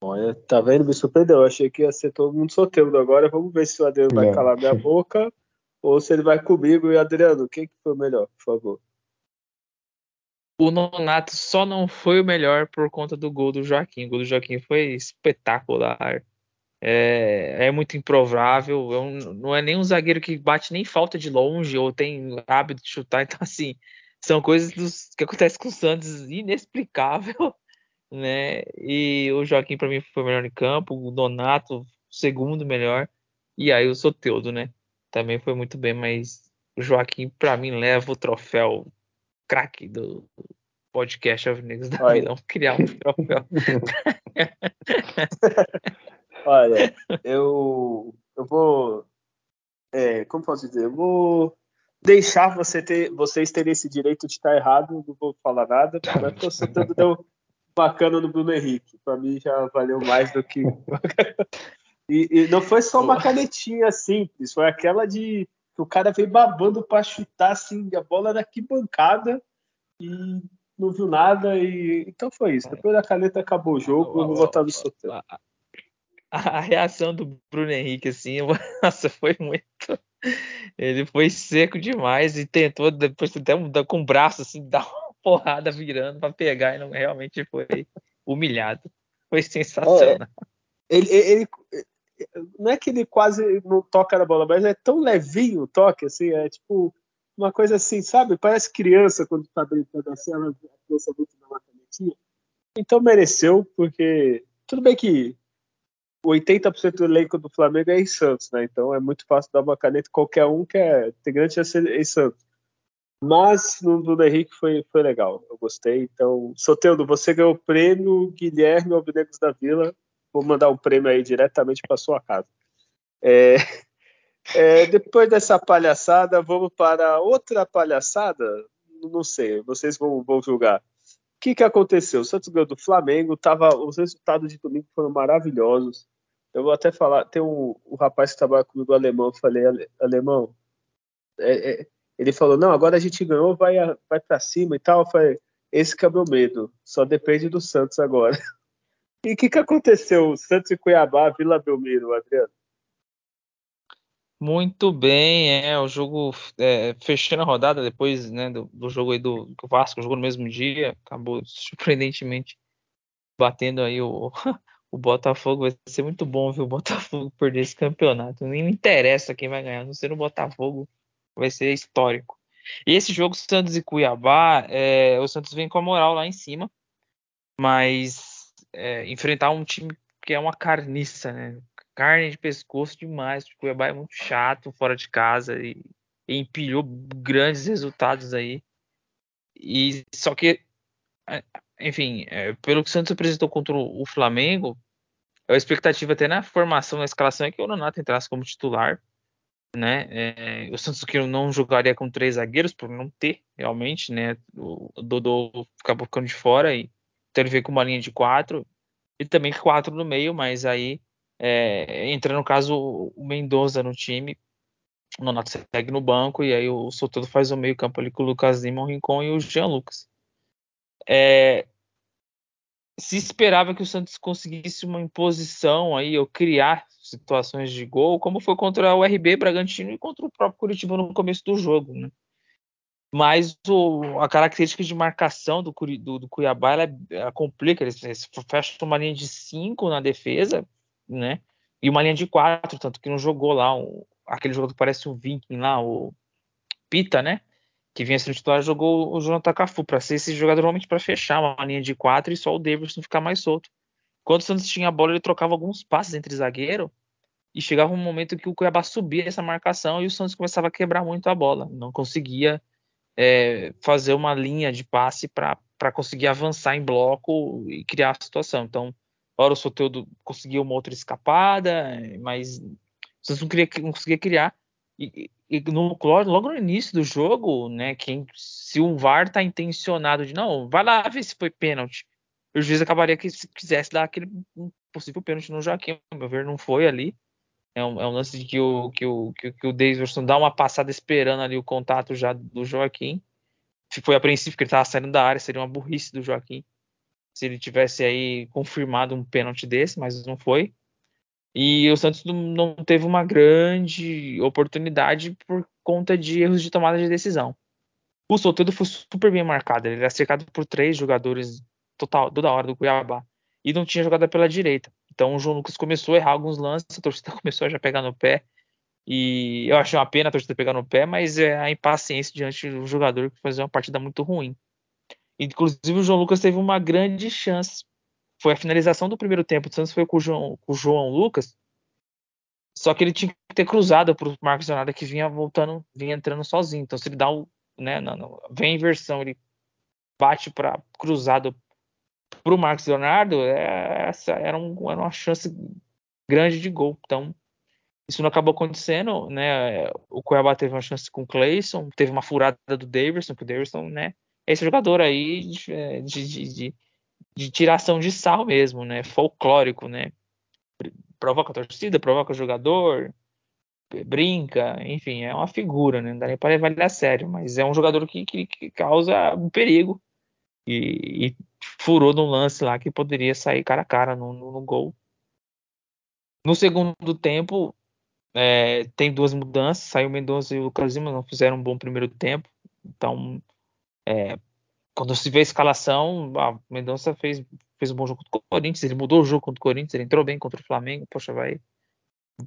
Olha, tá vendo? Me surpreendeu. Eu achei que ia ser todo mundo solteiro agora. Vamos ver se o Adriano vai Não. calar minha boca ou se ele vai comigo. E Adriano, quem que foi o melhor, por favor? o Nonato só não foi o melhor por conta do gol do Joaquim. O gol do Joaquim foi espetacular. É, é muito improvável. É um, não é nem um zagueiro que bate nem falta de longe ou tem hábito de chutar. Então, assim, são coisas dos, que acontecem com o Santos inexplicável. Né? E o Joaquim, para mim, foi o melhor em campo. O Donato, segundo melhor. E aí o Soteudo, né? Também foi muito bem, mas o Joaquim, para mim, leva o troféu craque do podcast Alvinegros da. Vamos criar um troféu. Olha, eu, eu vou. É, como posso dizer? Eu vou deixar você ter, vocês terem esse direito de estar errado, não vou falar nada, mas o Soteudo deu bacana no Bruno Henrique. Para mim já valeu mais do que. e, e não foi só uma canetinha simples, foi aquela de que o cara veio babando para chutar assim, a bola daqui bancada e não viu nada e então foi isso. Depois da caneta acabou o jogo, eu vou votar no sorteio. A, reação do Bruno Henrique assim, nossa, foi muito ele foi seco demais e tentou depois até com o braço assim dar uma porrada virando para pegar e não realmente foi humilhado. Foi sensacional. Ele, ele, não é que ele quase não toca na bola, mas é tão levinho o toque, assim, é tipo uma coisa assim, sabe? Parece criança quando tá brincando assim, ela pensa muito na. Então mereceu, porque tudo bem que 80% do elenco do Flamengo é em Santos, né? Então é muito fácil dar uma caneta qualquer um que é, tem grande chance em Santos. Mas no Bruno Henrique foi, foi legal, eu gostei. Então, Soteudo, você ganhou o prêmio Guilherme Alvinegros da Vila vou mandar um prêmio aí diretamente para sua casa. É, é, depois dessa palhaçada, vamos para outra palhaçada? Não sei, vocês vão, vão julgar. O que, que aconteceu? O Santos ganhou do Flamengo, tava, os resultados de domingo foram maravilhosos. Eu vou até falar, tem um, um rapaz que trabalha comigo, alemão, eu falei, alemão, é, é, ele falou, não, agora a gente ganhou, vai, vai para cima e tal. Eu falei, esse que é o meu medo, só depende do Santos agora. E o que, que aconteceu? Santos e Cuiabá, Vila Belmiro, Adriano? Muito bem, é o jogo é, fechando a rodada depois né, do, do jogo aí do, Vasco, jogou no mesmo dia, acabou surpreendentemente batendo aí o, o Botafogo vai ser muito bom ver o Botafogo perder esse campeonato. Nem me interessa quem vai ganhar, não ser o Botafogo, vai ser histórico. E esse jogo Santos e Cuiabá, é, o Santos vem com a moral lá em cima, mas é, enfrentar um time que é uma carniça, né? Carne de pescoço demais. O Cuiabá é muito chato fora de casa e, e empilhou grandes resultados aí. E só que enfim, é, pelo que o Santos apresentou contra o Flamengo, a expectativa até na formação, na escalação, é que o Nonato entrasse como titular. Né? É, o Santos que não jogaria com três zagueiros, por não ter realmente, né? O Dodô acabou ficando de fora e então ele veio com uma linha de quatro e também quatro no meio, mas aí é, entra no caso o Mendoza no time, o Nonato segue no banco e aí o Soteldo faz o meio campo ali com o Lucas Lima, o Rincon e o Jean Lucas. É, se esperava que o Santos conseguisse uma imposição aí ou criar situações de gol, como foi contra o RB Bragantino e contra o próprio Curitiba no começo do jogo, né? Mas o, a característica de marcação do, do, do Cuiabá ela, ela complica, eles, eles fecham uma linha de 5 na defesa, né? E uma linha de 4, tanto que não jogou lá aquele jogador que parece um Viking lá, o Pita, né? que vinha sendo titular, jogou o Jonathan Cafu para ser esse jogador realmente para fechar uma linha de quatro e só o Davidson ficar mais solto. Quando o Santos tinha a bola, ele trocava alguns passes entre zagueiro e chegava um momento que o Cuiabá subia essa marcação e o Santos começava a quebrar muito a bola. Não conseguia é, fazer uma linha de passe para conseguir avançar em bloco e criar a situação. Então, hora o Soteldo conseguia uma outra escapada, mas Santos não, queria, não conseguia criar. E, e no, logo no início do jogo, né, quem, se o VAR tá intencionado de não, vai lá ver se foi pênalti. O juiz acabaria que se quisesse dar aquele possível pênalti no Joaquim, meu ver, não foi ali. É um, é um lance de que o, que o, que, que o Davidson dá uma passada esperando ali o contato já do Joaquim. Foi a princípio que ele estava saindo da área, seria uma burrice do Joaquim se ele tivesse aí confirmado um pênalti desse, mas não foi. E o Santos não teve uma grande oportunidade por conta de erros de tomada de decisão. O Soteldo foi super bem marcado, ele era cercado por três jogadores total, toda hora do Cuiabá, e não tinha jogada pela direita. Então o João Lucas começou a errar alguns lances, a torcida começou a já pegar no pé, e eu achei uma pena a torcida pegar no pé, mas é a impaciência diante do jogador que fazia uma partida muito ruim. Inclusive o João Lucas teve uma grande chance foi a finalização do primeiro tempo. O Santos foi com o João, com o João Lucas. Só que ele tinha que ter cruzado para o Marcos Leonardo que vinha voltando, vinha entrando sozinho. Então, se ele dá o. Né, não, não, vem inversão, ele bate para cruzado para o Marcos Leonardo, é, essa era, um, era, uma chance grande de gol. Então, isso não acabou acontecendo, né? O Cuiabá teve uma chance com o Clayson, teve uma furada do Davidson, que o Davidson, né? É esse jogador aí de, de, de, de tiração de sal mesmo, né? Folclórico, né? Provoca a torcida, provoca o jogador, brinca, enfim, é uma figura, né? Não dá nem para levar ele a sério, mas é um jogador que, que, que causa um perigo e, e, furou num lance lá que poderia sair cara a cara no, no, no gol. No segundo tempo, é, tem duas mudanças, saiu Mendonça e o Lucas Lima, não fizeram um bom primeiro tempo, então é, quando se vê a escalação, a Mendonça fez, fez um bom jogo contra o Corinthians, ele mudou o jogo contra o Corinthians, ele entrou bem contra o Flamengo, poxa, vai.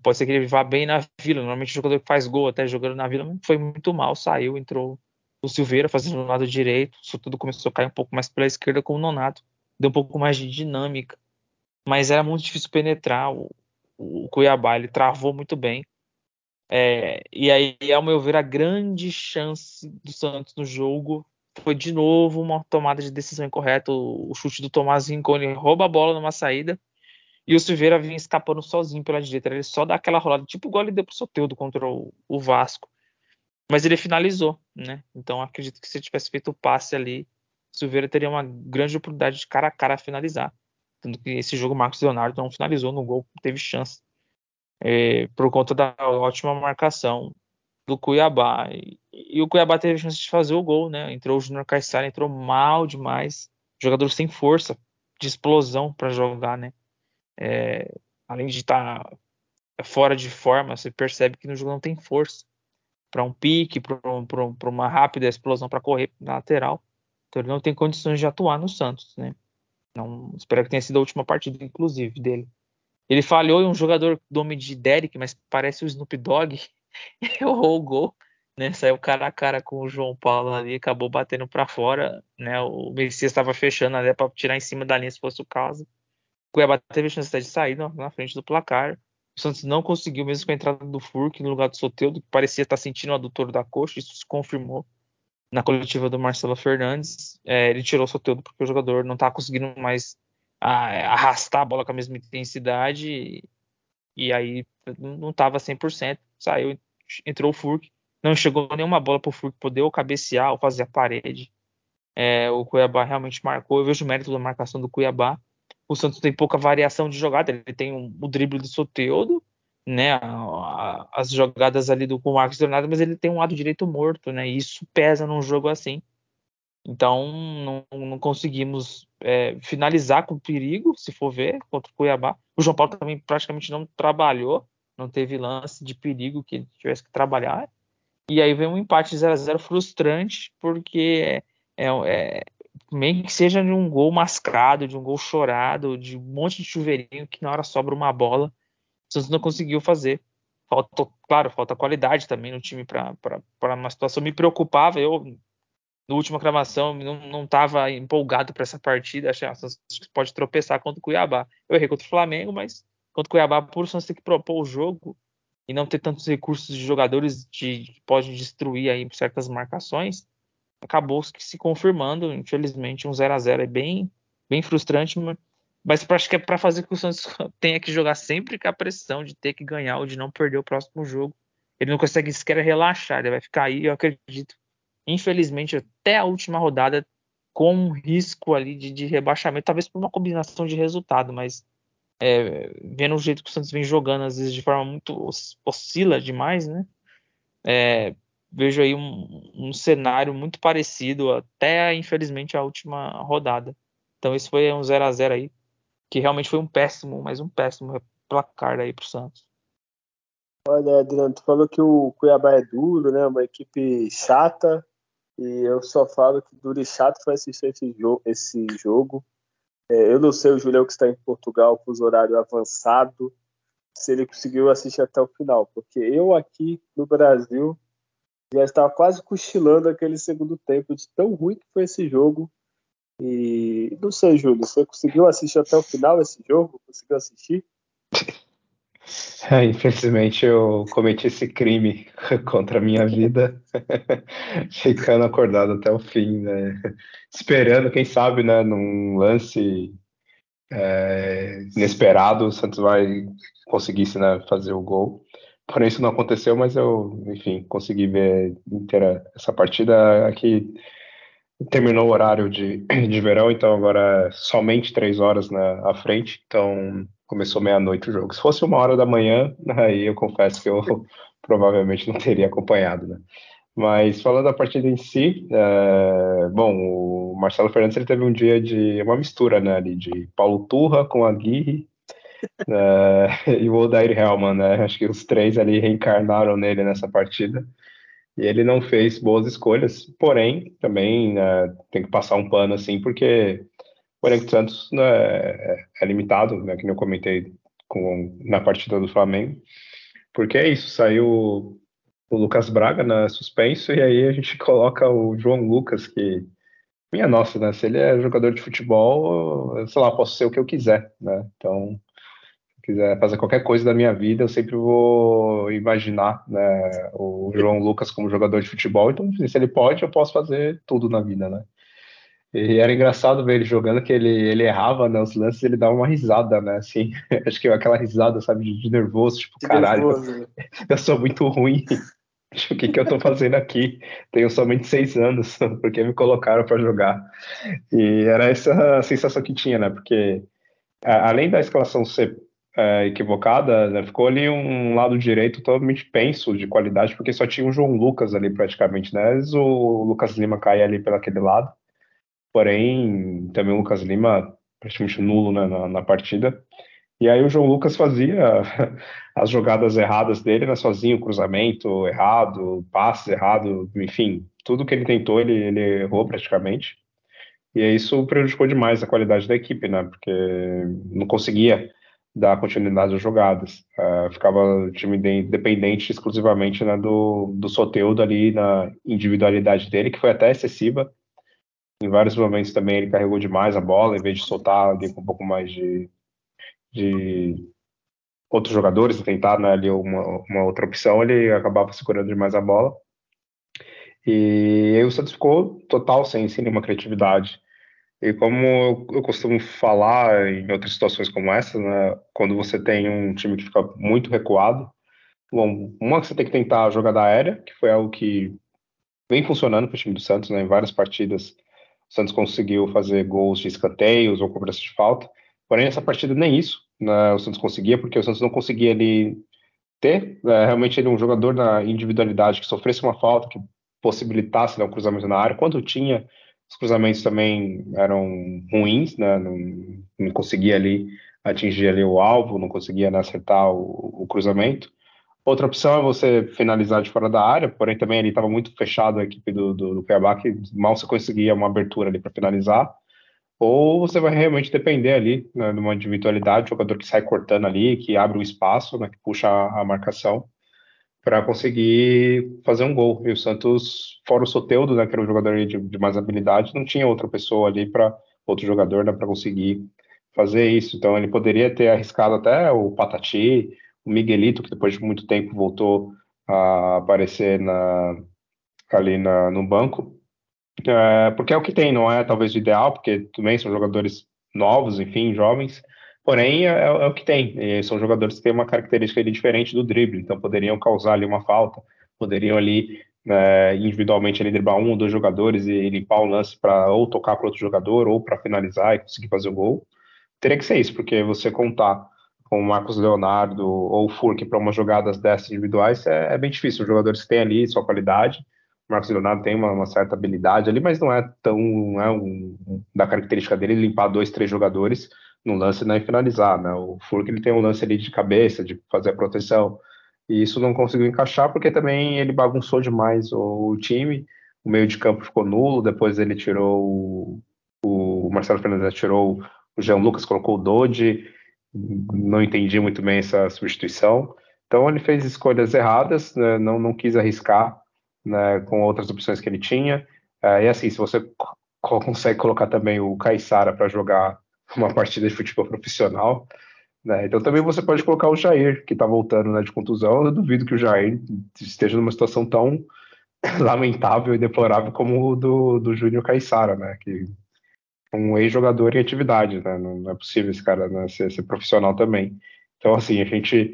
Pode ser que ele vá bem na vila. Normalmente o jogador que faz gol até jogando na vila foi muito mal, saiu, entrou o Silveira fazendo o lado direito, isso tudo começou a cair um pouco mais pela esquerda com o Nonato, deu um pouco mais de dinâmica, mas era muito difícil penetrar o, o Cuiabá, ele travou muito bem. É, e aí, ao meu ver, a grande chance do Santos no jogo foi de novo uma tomada de decisão incorreta. O, chute do Tomás Rincon, ele rouba a bola numa saída e o Silveira vinha escapando sozinho pela direita. Ele só dá aquela rolada, tipo igual ele deu pro Soteudo contra o, o Vasco. Mas ele finalizou, né? Então acredito que se ele tivesse feito o passe ali, o Silveira teria uma grande oportunidade de cara a cara a finalizar. Tanto que esse jogo o Marcos Leonardo não finalizou no gol, teve chance. É, por conta da ótima marcação do Cuiabá. E, e, o Cuiabá teve a chance de fazer o gol, né? Entrou o Júnior Caixara, entrou mal demais. Jogador sem força, de explosão para jogar, né? É, além de estar tá fora de forma, você percebe que no jogo não tem força para um pique, para um, uma rápida explosão para correr na lateral. Então ele não tem condições de atuar no Santos, né? Não, espero que tenha sido a última partida, inclusive, dele. Ele falhou em um jogador do nome de Derek, mas parece o Snoop Dogg. Errou o gol, né? Saiu cara a cara com o João Paulo ali, acabou batendo para fora, né? O Messias estava fechando ali para tirar em cima da linha se fosse o caso. O Cuiabá teve a chance de sair na frente do placar. O Santos não conseguiu, mesmo com a entrada do Furk no lugar do Soteudo, que parecia estar sentindo o adutor da coxa, isso se confirmou na coletiva do Marcelo Fernandes. É, ele tirou o Soteudo porque o jogador não estava conseguindo mais a, arrastar a bola com a mesma intensidade e, aí não estava 100%. Saiu, entrou o Furk, não chegou nenhuma bola para o Furk poder ou cabecear ou fazer a parede. É, o Cuiabá realmente marcou. Eu vejo o mérito da marcação do Cuiabá o Santos tem pouca variação de jogada. Ele tem um, o drible do Soteudo, né? As jogadas ali do com o Marcos Leonardo, mas ele tem um lado direito morto, né? E isso pesa num jogo assim. Então não, não conseguimos é, finalizar com perigo, se for ver, contra o Cuiabá. O João Paulo também praticamente não trabalhou, não teve lance de perigo que ele tivesse que trabalhar. E aí vem um empate 0 a 0 frustrante, porque é, é, meio que seja de um gol mascado, de um gol chorado, de um monte de chuveirinho que na hora sobra uma bola. O Santos não conseguiu fazer. Falta, claro, falta qualidade também no time para uma situação. Me preocupava, eu, na última gravação, não estava empolgado para essa partida. Achei que o pode tropeçar contra o Cuiabá. Eu errei contra o Flamengo, mas contra o Cuiabá, por Santos ter que propor o jogo e não ter tantos recursos de jogadores de, que podem destruir aí certas marcações, acabou se confirmando, infelizmente, um 0 a 0 é bem, bem frustrante, mas acho que é para fazer que o Santos tenha que jogar sempre com a pressão de ter que ganhar ou de não perder o próximo jogo. Ele não consegue sequer relaxar, ele vai ficar aí, eu acredito, infelizmente, até a última rodada com um risco ali de, de rebaixamento, talvez por uma combinação de resultado, mas é, vendo o jeito que o Santos vem jogando, às vezes de forma muito oscila demais, né? É, vejo aí um, um, cenário muito parecido até, infelizmente, a última rodada. Então, esse foi um 0 a 0 aí, que realmente foi um péssimo, mas um péssimo placar aí para o Santos. Olha, Adriano, tu falou que o Cuiabá é duro, né? Uma equipe chata. E eu só falo que duro e chato foi assistir esse, jo esse jogo. É, eu não sei o Julião que está em Portugal, com os horários avançado, se ele conseguiu assistir até o final. Porque eu aqui no Brasil já estava quase cochilando aquele segundo tempo de tão ruim que foi esse jogo. E não sei, Júlio, você conseguiu assistir até o final esse jogo? Conseguiu assistir? É, infelizmente eu cometi esse crime contra a minha vida, ficando acordado até o fim, né? Esperando, quem sabe, né, num lance é, inesperado, o Santos vai conseguisse né, fazer o gol. Porém, isso não aconteceu, mas eu, enfim, consegui ver inteira essa partida. Aqui terminou o horário de, de verão, então agora é somente três horas na à frente. Então começou meia-noite o jogo. Se fosse uma hora da manhã, aí eu confesso que eu provavelmente não teria acompanhado, né? Mas falando da partida em si, é, bom, o Marcelo Fernandes ele teve um dia de uma mistura, né, ali, de Paulo Turra com Aguirre é, e o Odair Helman, né? Acho que os três ali reencarnaram nele nessa partida. E ele não fez boas escolhas, porém, também né, tem que passar um pano assim, porque o do Santos né, é, é, limitado, né, que eu comentei com, na partida do Flamengo, porque é isso, saiu o Lucas Braga na né, suspenso, e aí a gente coloca o João Lucas, que, minha nossa, né, se ele é jogador de futebol, sei lá, posso ser o que eu quiser, né, então quiser fazer qualquer coisa da minha vida, eu sempre vou imaginar né, o João Lucas como jogador de futebol. Então, se ele pode, eu posso fazer tudo na vida, né? E era engraçado ver ele jogando, que ele, ele errava né, os lances ele dava uma risada, né? Assim, acho que aquela risada, sabe, de, de nervoso, tipo, de caralho, nervoso, né? eu sou muito ruim. o que, que eu tô fazendo aqui? Tenho somente seis anos, porque me colocaram para jogar. E era essa a sensação que tinha, né? Porque além da escalação ser é, equivocada, né? ficou ali um lado direito totalmente penso de qualidade, porque só tinha o João Lucas ali praticamente, né? O Lucas Lima caía ali pelaquele lado, porém também o Lucas Lima praticamente nulo né, na, na, partida. E aí o João Lucas fazia as jogadas erradas dele, né, sozinho, cruzamento errado, passe errado, enfim, tudo que ele tentou ele, ele errou praticamente. E isso prejudicou demais a qualidade da equipe, né? Porque não conseguia dar continuidade às jogadas. Uh, ficava o time dependente exclusivamente né, do, do Soteudo ali na individualidade dele, que foi até excessiva. Em vários momentos também ele carregou demais a bola, em vez de soltar ali com um pouco mais de, de outros jogadores tentar né, ali uma, uma outra opção, ele acabava segurando demais a bola. E aí o Santos ficou total sem, sem nenhuma criatividade. E como eu, costumo falar em outras situações como essa, né, quando você tem um time que fica muito recuado, bom, uma que você tem que tentar a jogada aérea, que foi algo que vem funcionando para o time do Santos, né, em várias partidas o Santos conseguiu fazer gols de escanteios ou cobrança de falta, porém essa partida nem isso né, o Santos conseguia, porque o Santos não conseguia ali ter né, realmente ele um jogador na individualidade que sofresse uma falta, que possibilitasse né, um cruzamento na área, quando tinha os cruzamentos também eram ruins, né? Não, não conseguia ali atingir ali o alvo, não conseguia né, acertar o, o, cruzamento. Outra opção é você finalizar de fora da área, porém também ele estava muito fechado a equipe do, do, do Cuiabá, que mal você conseguia uma abertura ali para finalizar. Ou você vai realmente depender ali né, de uma individualidade, jogador que sai cortando ali, que abre o espaço, né, que puxa a, a marcação para conseguir fazer um gol. E o Santos, fora o Soteudo, né, que era um jogador de, de mais habilidade, não tinha outra pessoa ali para outro jogador né, para conseguir fazer isso. Então ele poderia ter arriscado até o Patati, o Miguelito, que depois de muito tempo voltou a aparecer na, ali na, no banco. É, porque é o que tem, não é talvez o ideal, porque também são jogadores novos, enfim, jovens, Porém, é, é, é, o que tem. E são jogadores que têm uma característica ali diferente do drible, então poderiam causar ali uma falta, poderiam ali né, individualmente ali driblar um ou dois jogadores e limpar o lance para ou tocar para outro jogador ou para finalizar e conseguir fazer o gol. Teria que ser isso, porque você contar com o Marcos Leonardo ou o Furk para umas jogadas dessas individuais é, é, bem difícil. Os jogadores têm ali sua qualidade. O Marcos Leonardo tem uma, uma certa habilidade ali, mas não é tão não é um, da característica dele limpar dois, três jogadores no lance né, e finalizar, né? O Furk ele tem um lance ali de cabeça, de fazer a proteção, e isso não conseguiu encaixar porque também ele bagunçou demais o, o time, o meio de campo ficou nulo, depois ele tirou o, o Marcelo Fernandes tirou o Jean Lucas, colocou o Dodge, não entendi muito bem essa substituição, então ele fez escolhas erradas, né, não, não quis arriscar né, com outras opções que ele tinha, é, e assim, se você consegue colocar também o Caissara para jogar uma partida de futebol profissional. Né? Então também você pode colocar o Jair, que está voltando né, de contusão. Eu duvido que o Jair esteja numa situação tão lamentável e deplorável como o do, do Júnior Caixara, né? Que um ex-jogador em atividade, né? Não, não, é possível esse cara né, ser, ser, profissional também. Então, assim, a gente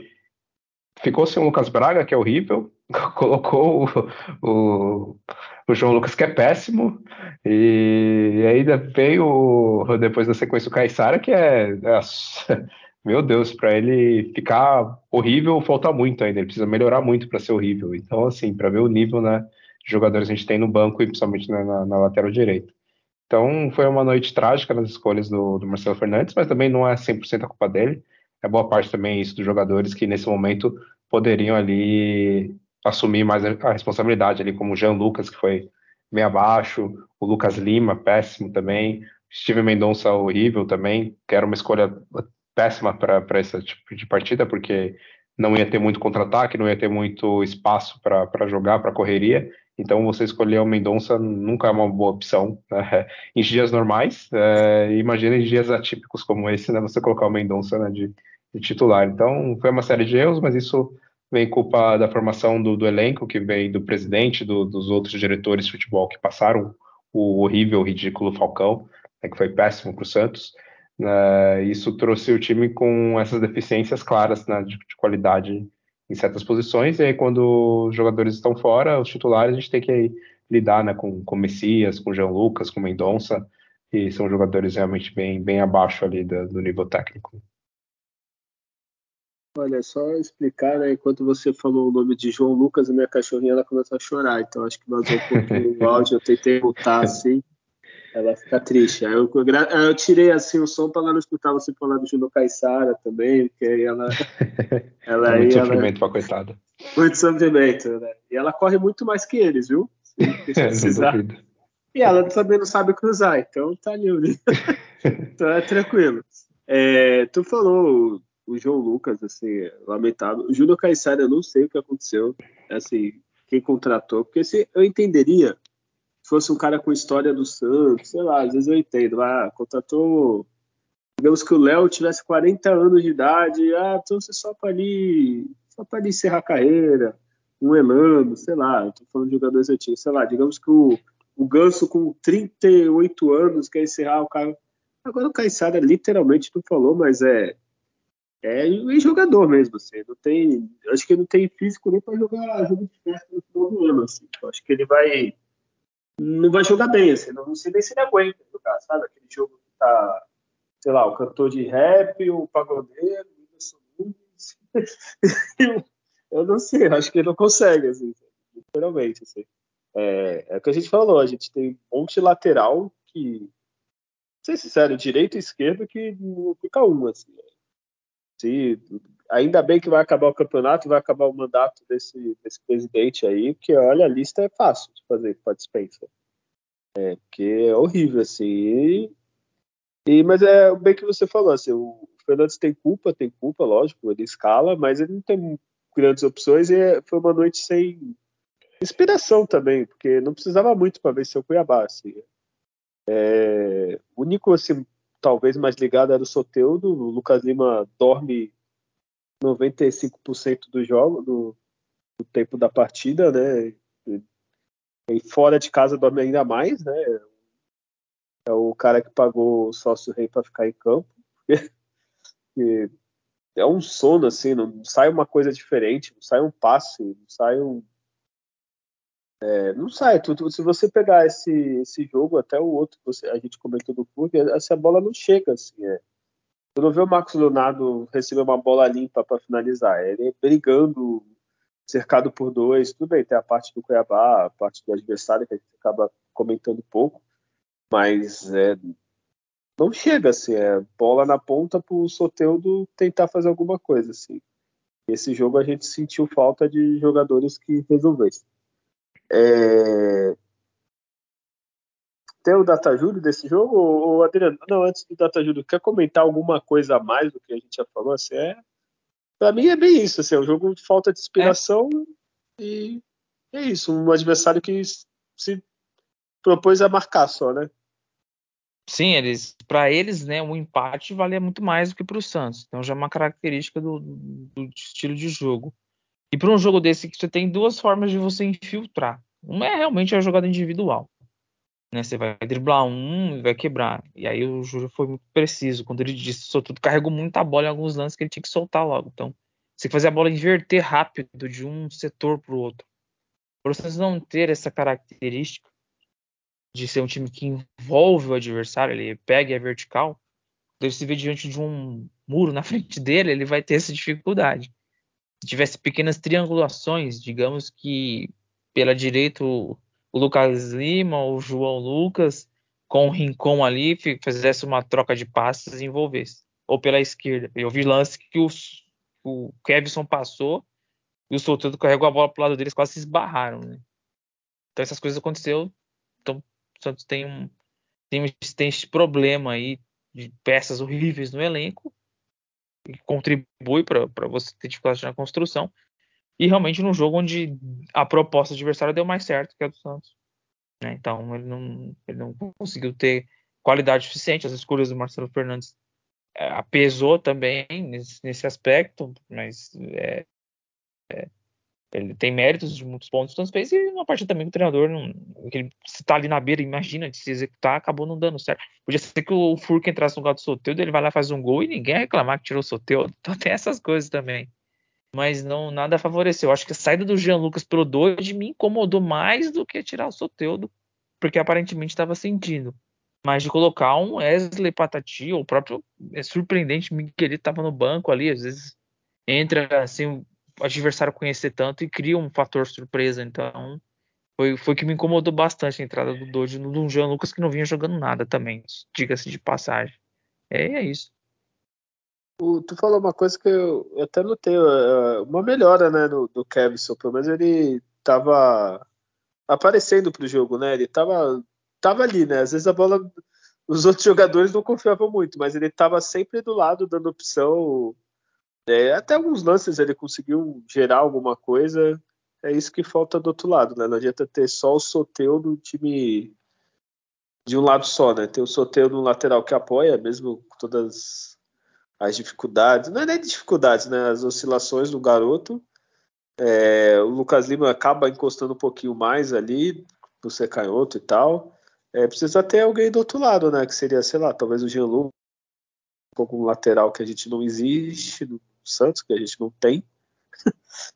ficou sem o Lucas Braga, que é horrível, colocou o, o, o, João Lucas, que é péssimo, e, e aí veio depois da sequência o Caissara, que é, é meu Deus, para ele ficar horrível, falta muito ainda, ele precisa melhorar muito para ser horrível. Então, assim, para ver o nível né, de jogadores que a gente tem no banco e principalmente na, na, na lateral direita. Então, foi uma noite trágica nas escolhas do, do Marcelo Fernandes, mas também não é 100% a culpa dele. É boa parte também isso dos jogadores que nesse momento poderiam ali assumir mais a responsabilidade ali, como o Jean Lucas, que foi meio abaixo, o Lucas Lima, péssimo também, Steven Mendonça horrível também, que era uma escolha péssima para esse tipo de partida, porque não ia ter muito contra-ataque, não ia ter muito espaço para jogar, para correria, então você escolher o Mendonça nunca é uma boa opção. Né? Em dias normais, é, imagina em dias atípicos como esse, né, você colocar o Mendonça né, de, de, titular. Então foi uma série de erros, mas isso vem culpa da formação do, do elenco, que vem do presidente, do, dos outros diretores de futebol que passaram o horrível, ridículo Falcão, né, que foi péssimo para o Santos. Uh, isso trouxe o time com essas deficiências claras né, de, de, qualidade em certas posições, e aí quando os jogadores estão fora, os titulares, a gente tem que lidar né, com, com Messias, com Jean Lucas, com Mendonça, e são jogadores realmente bem, bem abaixo ali do, do nível técnico. Olha, só explicar, né? Enquanto você falou o nome de João Lucas, a minha cachorrinha ela começou a chorar. Então acho que vazou um pouquinho o áudio. Eu tentei mutar assim. Ela fica triste. Aí eu, eu tirei assim o som para ela não escutar você falar do Juno Caissara também, porque aí ela. ela é muito sofrimento para coitada. Muito sofrimento, né? E ela corre muito mais que eles, viu? Se precisar. E ela também não sabe cruzar, então tá livre. então é tranquilo. É, tu falou o João Lucas, assim, lamentável. O Júnior Caissara, eu não sei o que aconteceu, assim, quem contratou, porque se eu entenderia fosse um cara com história do Santos, sei lá, às vezes eu entendo, ah, contratou, digamos que o Léo tivesse 40 anos de idade, ah, então você só para ali, só para encerrar a carreira, um Elano, sei lá, tô falando de jogadores antigos, sei lá, digamos que o, o Ganso com 38 anos quer encerrar o cara. Agora o Caissara literalmente não falou, mas é é jogador mesmo, assim, não tem, acho que não tem físico nem para jogar jogo de festa no final do ano, assim. Acho que ele vai não vai jogar bem, assim, não, sei nem se ele aguenta jogar, sabe? Aquele jogo que tá, sei lá, o cantor de rap, o pagodeiro, o Whindersson Nunes. eu, eu não sei, acho que ele não consegue, assim, literalmente, assim. É, é o que a gente falou, a gente tem um monte lateral que, ser sincero, direito e esquerdo que não fica um, assim. Se, ainda bem que vai acabar o campeonato, vai acabar o mandato desse, desse presidente aí, porque olha, a lista é fácil de fazer para dispensa. É, porque é horrível, assim. E, mas é bem que você falou, assim, o Fernandes tem culpa, tem culpa, lógico, ele escala, mas ele não tem grandes opções e foi uma noite sem inspiração também, porque não precisava muito para vencer o Cuiabá, assim. É, o único, assim, talvez mais ligado era o Soteudo, o Lucas Lima dorme 95% do jogo, do, do, tempo da partida, né? E, fora de casa dorme ainda mais, né? É o cara que pagou o sócio rei para ficar em campo. e é um sono, assim, não sai uma coisa diferente, não sai um passe, não sai um. É, não sai, tudo. Se você pegar esse, esse jogo, até o outro você, a gente comentou do Furk, essa bola não chega, assim. É, Tu não vê o Marcos Leonardo receber uma bola limpa para finalizar. Ele é brigando, cercado por dois. Tudo bem, tem a parte do Cuiabá, a parte do adversário, que a gente acaba comentando pouco. Mas é, não chega, assim. É bola na ponta para o Soteudo tentar fazer alguma coisa, assim. Esse jogo a gente sentiu falta de jogadores que resolvessem. É, tem o Data Júlio desse jogo? Ou, Adriano, não, antes do Data Júlio, quer comentar alguma coisa a mais do que a gente já falou? Assim, é, pra mim é bem isso, assim, é um jogo de falta de inspiração é. e é isso, um adversário que se propôs a marcar só, né? Sim, eles, para eles, né, um empate valia muito mais do que para o Santos. Então já é uma característica do, do estilo de jogo. E para um jogo desse que você tem duas formas de você infiltrar. Uma é realmente a jogada individual. Né? Você vai driblar um e vai quebrar. E aí o Júlio foi muito preciso. Quando ele disse tudo carregou muita bola em alguns lances que ele tinha que soltar logo. Então, você fazer a bola inverter rápido de um setor para o outro. Para vocês não ter essa característica de ser um time que envolve o adversário, ele pega e é vertical, ele se vê diante de um muro na frente dele, ele vai ter essa dificuldade. Se tivesse pequenas triangulações, digamos que pela direita Lucas Lima, o João Lucas, com o Rincon ali, fizesse uma troca de passes e envolvesse. Ou pela esquerda. Eu vi lance que o, o Kevson passou e o Soteldo carregou a bola pro lado deles, quase se esbarraram. Né? Então essas coisas aconteceram. Então o Santos tem um tem, tem esse problema aí de peças horríveis no elenco que contribui para você ter dificuldade na construção e realmente num jogo onde a proposta do adversário deu mais certo que a do Santos. Né? Então ele não, ele não conseguiu ter qualidade suficiente. As escolhas do Marcelo Fernandes é, apesou também nesse, nesse aspecto, mas é, é, ele tem méritos de muitos pontos que o Santos fez e uma parte também que o treinador não, que ele se tá ali na beira, imagina de se executar, acabou não dando certo. Podia ser que o Furk entrasse no lugar do Soteudo, ele vai lá faz um gol e ninguém reclamar que tirou o Soteudo. Então tem essas coisas também mas não nada favoreceu. Acho que a saída do Jean Lucas pelo Doide me incomodou mais do que tirar o Soteudo, porque aparentemente estava sentindo. Mas de colocar um Wesley Patati, ou o próprio é surpreendente, Miguelito estava no banco ali, às vezes entra assim o adversário conhecer tanto e cria um fator surpresa. Então foi, foi que me incomodou bastante a entrada do Doide no Jean Lucas que não vinha jogando nada também, diga-se de passagem. É, é isso. O, tu falou uma coisa que eu, eu até notei, uh, uma melhora, né, do, do Kevson, pelo menos ele tava aparecendo pro jogo, né, ele tava tava ali, né? Às vezes a bola. Os outros jogadores não confiavam muito, mas ele tava sempre do lado, dando opção. É, até alguns lances ele conseguiu gerar alguma coisa. É isso que falta do outro lado, né? Não adianta ter só o Soteu no time de um lado só, né? Ter o Soteu no lateral que apoia, mesmo com todas as dificuldades. Não é nem dificuldades, né? As oscilações do garoto. É, o Lucas Lima acaba encostando um pouquinho mais ali, por ser canhoto e tal. É, precisa ter alguém do outro lado, né? Que seria, sei lá, talvez o Gianlu, um lateral que a gente não existe no Santos, que a gente não tem,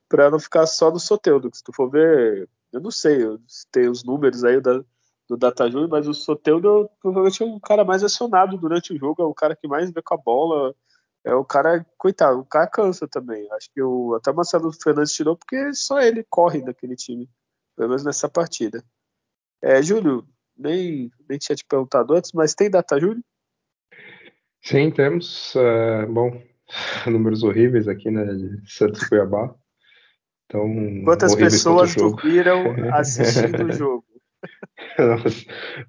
para não ficar só no Soteudo. Se tu for ver, eu não sei, tem os números aí da, do DataJury, mas o Soteudo provavelmente é um cara mais acionado durante o jogo, é o cara que mais vê com a bola, é o cara, coitado, o cara cansa também. Acho que o, até o Marcelo Fernandes tirou porque só ele corre daquele time, pelo menos nessa partida. É, Júlio, nem, nem tinha te perguntado antes, mas tem data, Júlio? Sim, temos. Uh, bom, números horríveis aqui, né? De Santos Cuiabá. Então, Quantas pessoas dormiram assistindo o jogo? Nossa,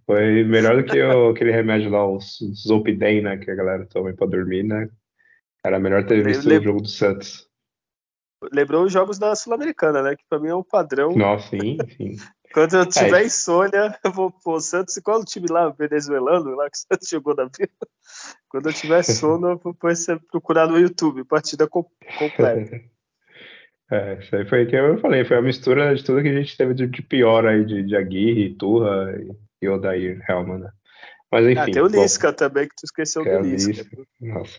foi melhor do que o, aquele remédio lá, o Zolpidem, né? Que a galera toma pra dormir, né? Era melhor ter visto o jogo do Santos. Lembrou os jogos da Sul-Americana, né? Que pra mim é um padrão. Nossa, sim, sim. Quando eu tiver é. insônia, eu vou pro Santos. Qual o time lá, venezuelano, lá que o Santos jogou na vida? Quando eu tiver sono, eu vou procurar no YouTube, partida completa. É, isso aí foi o que eu falei, foi a mistura de tudo que a gente teve de, pior aí, de, de Aguirre, Turra e, e Odair Helman, né? Mas enfim. Ah, tem o Lisca bom, também, que tu esqueceu do Lisca. Nossa,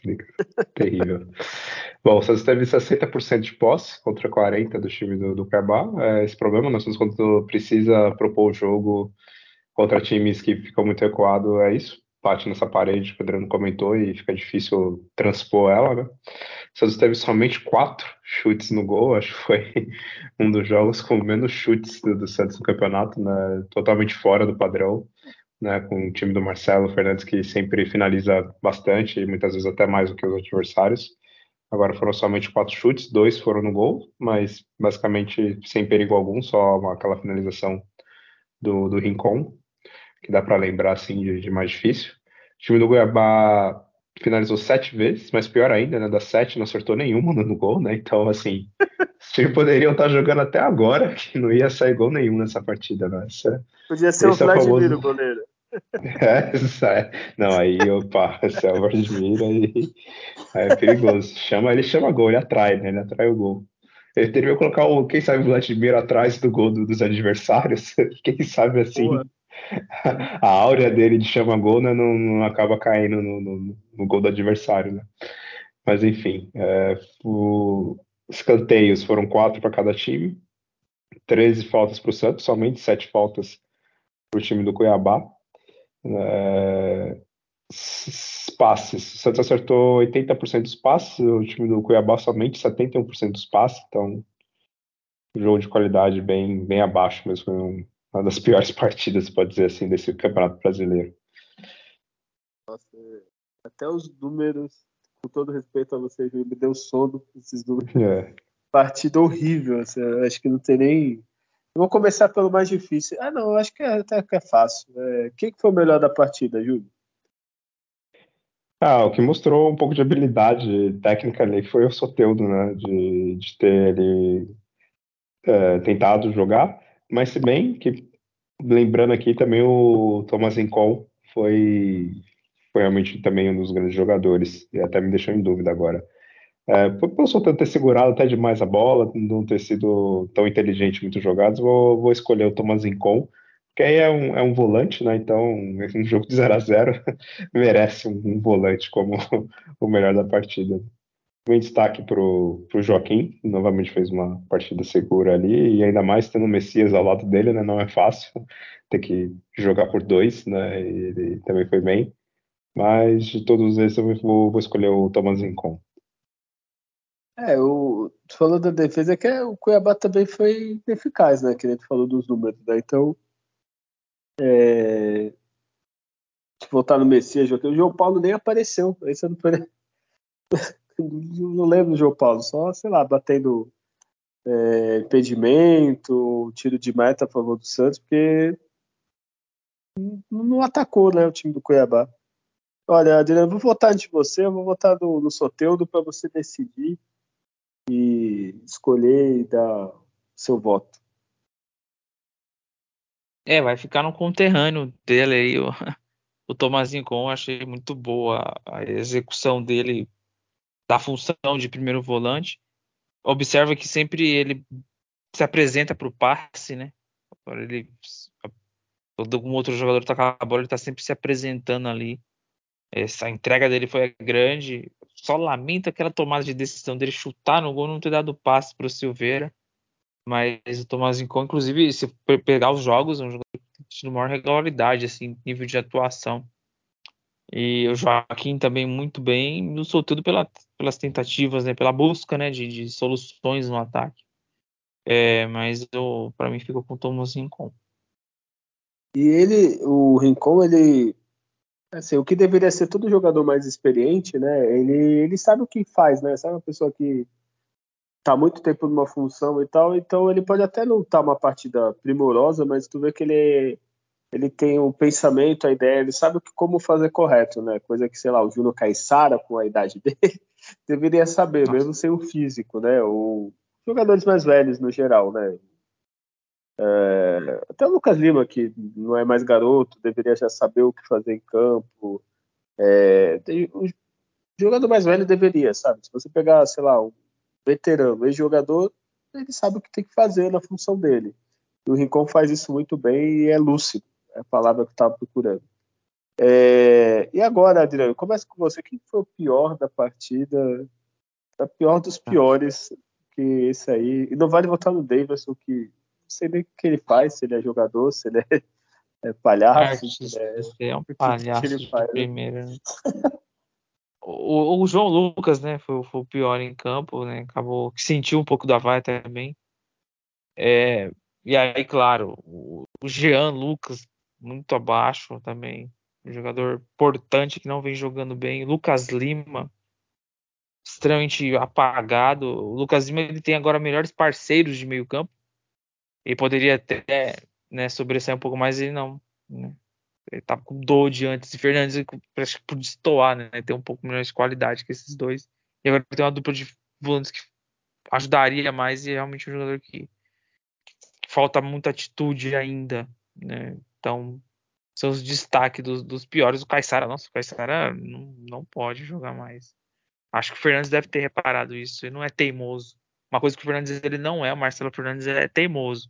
terrível. bom, o Santos teve 60% de posse contra 40% do time do, do Cuiabá. É, esse problema, nós temos quando precisa propor o jogo contra times que ficam muito recuados, é isso. Bate nessa parede que o Adriano comentou e fica difícil transpor ela, né? O Santos teve somente quatro chutes no gol, acho que foi um dos jogos com menos chutes do, do Santos no campeonato, né? Totalmente fora do padrão né, com o time do Marcelo Fernandes, que sempre finaliza bastante, e muitas vezes até mais do que os adversários. Agora foram somente quatro chutes, dois foram no gol, mas basicamente sem perigo algum, só aquela finalização do, do Rincon, que dá para lembrar assim de, de, mais difícil. O time do Goiabá finalizou sete vezes, mas pior ainda, né, das sete não acertou nenhuma no gol, né? Então, assim, os times poderiam estar jogando até agora, que não ia sair gol nenhum nessa partida, né? Essa, Podia ser o Vladimir, é o famoso... goleiro. É, não, aí, opa, Selva admira e aí é perigoso. Chama, ele chama gol, ele atrai, né? Ele atrai o gol. Ele teria que colocar o, quem sabe, o Vladimir atrás do gol do, dos adversários. Quem sabe assim, a áurea dele de chama gol né, não, não acaba caindo no, no, no, gol do adversário, né? Mas enfim, é, o, escanteios foram quatro para cada time, 13 faltas para o Santos, somente sete faltas para o time do Cuiabá. É, passes. O Santos acertou 80% dos passes, o time do Cuiabá somente 71% dos passes, então jogo de qualidade bem, bem abaixo mesmo, foi uma das piores partidas, pode dizer assim, desse Campeonato Brasileiro. Nossa, até os números, com todo respeito a você, me deu sono esses números. É. Partida horrível, assim, acho que não tem nem vou começar pelo mais difícil. Ah, não, acho que é, até que é fácil. É, quem que foi o melhor da partida, Júlio? Ah, o que mostrou um pouco de habilidade técnica ali foi o Soteudo, né? De, de ter ele é, tentado jogar. Mas se bem que, lembrando aqui, também o Thomas Encol foi, foi realmente também um dos grandes jogadores. E até me deixou em dúvida agora. É, por Sultan ter segurado até demais a bola, não ter sido tão inteligente em muitos jogados, vou, vou escolher o Thomas Incon, que aí é um, é um volante, né? Então, um jogo de 0 a 0 merece um, um, volante como o melhor da partida. Um destaque para o Joaquim, novamente fez uma partida segura ali, e ainda mais tendo o Messias ao lado dele, né? Não é fácil ter que jogar por dois, né? Ele também foi bem. Mas de todos esses eu vou, vou escolher o Thomas Incon. É, o, tu falou da defesa que é, o Cuiabá também foi eficaz, né? Que a gente falou dos números, né? Então, é, se voltar no Messias, o João Paulo nem apareceu. Esse não, foi, não lembro do João Paulo, só, sei lá, batendo é, impedimento, tiro de meta a favor do Santos, porque não atacou, né, o time do Cuiabá. Olha, Adriano, vou votar antes de você, eu vou votar no, no Soteudo para você decidir e escolher e dar seu voto. É, vai ficar no conterrâneo dele aí, o, o Tomazinho Com, achei muito boa a execução dele da função de primeiro volante. Observa que sempre ele se apresenta para o passe, né? Ele, todo algum outro jogador com a bola, ele está sempre se apresentando ali. Essa entrega dele foi grande. Só lamento aquela tomada de decisão dele chutar no gol, não ter dado passe para o Silveira. Mas o Tomás Incon, inclusive, se pegar os jogos, é um jogador de maior regularidade, assim, nível de atuação. E o Joaquim também muito bem, no sobretudo pela, pelas tentativas, né, pela busca né, de, de soluções no ataque. É, mas para mim ficou com o Thomas Rincon. E ele, o Rincon, ele, assim, o que deveria ser todo jogador mais experiente, né? Ele, ele sabe o que faz, né? Sabe uma pessoa que tá muito tempo numa função e tal, então ele pode até não estar tá uma partida primorosa, mas tu vê que ele ele tem um pensamento, a ideia, ele sabe como fazer correto, né? Coisa que, sei lá, o Júnior Caissara, com a idade dele, deveria saber, Nossa. mesmo sem o físico, né? Ou jogadores mais velhos no geral, né? É, até o Lucas Lima, que não é mais garoto, deveria já saber o que fazer em campo. É, tem, o jogador mais velho deveria, sabe? Se você pegar, sei lá, um veterano, ex-jogador, ele sabe o que tem que fazer na função dele. E o Rincon faz isso muito bem e é lúcido, é a palavra que eu estava procurando. É, e agora, Adriano, começa com você. Quem foi o pior da partida? O pior dos piores que esse aí. E não vale votar no Davidson, que sei nem o que ele faz, se ele é jogador, se ele é, é palhaço. Artista, é, é um palhaço de primeira. Né? O, o, João Lucas, né, foi, foi, o pior em campo, né, acabou sentiu um pouco da vaia também. É, e aí, claro, o, o Jean Lucas muito abaixo também, um jogador importante que não vem jogando bem. Lucas Lima extremamente apagado. O Lucas Lima ele tem agora melhores parceiros de meio campo. Ele poderia até né, sobressair um pouco mais, ele não. Né? Ele tava com Dodge antes e Fernandes parece que por destoar, né? Ter um pouco melhor de qualidade que esses dois. E agora tem uma dupla de volantes que ajudaria mais e é realmente um jogador que, que falta muita atitude ainda, né? Então, são os destaques dos, dos piores. O Caissara, nossa, o Caissara não, não pode jogar mais. Acho que o Fernandes deve ter reparado isso. Ele não é teimoso. Uma coisa que o Fernandes ele não é, o Marcelo Fernandes é teimoso.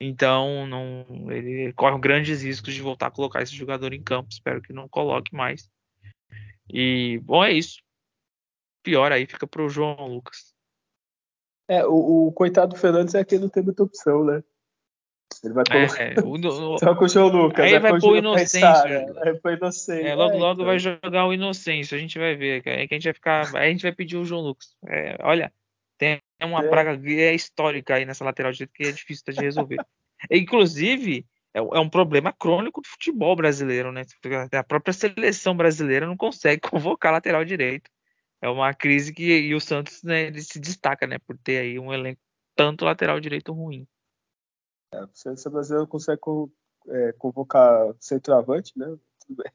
Então, não, ele corre grandes riscos de voltar a colocar esse jogador em campo. Espero que não coloque mais. E, bom, é isso. Pior aí fica pro João Lucas. É, o, o coitado do Fernandes é que não tem muita opção, né? Ele vai colocar. É, o, o, Só com o João Lucas. Aí vai pôr o Inocêncio. Inocêncio. É, logo, é, logo então. vai jogar o Inocêncio. A gente vai ver. Aí que a gente vai ficar. Aí a gente vai pedir o João Lucas. É, olha, tem uma é. praga é histórica aí nessa lateral direita que é difícil de resolver. Inclusive, é, é, um problema crônico do futebol brasileiro, né? A própria seleção brasileira não consegue convocar lateral direito. É uma crise que e o Santos né, ele se destaca, né, por ter aí um elenco tanto lateral direito ruim. É, a seleção brasileira consegue é, convocar centroavante, né? Tudo bem.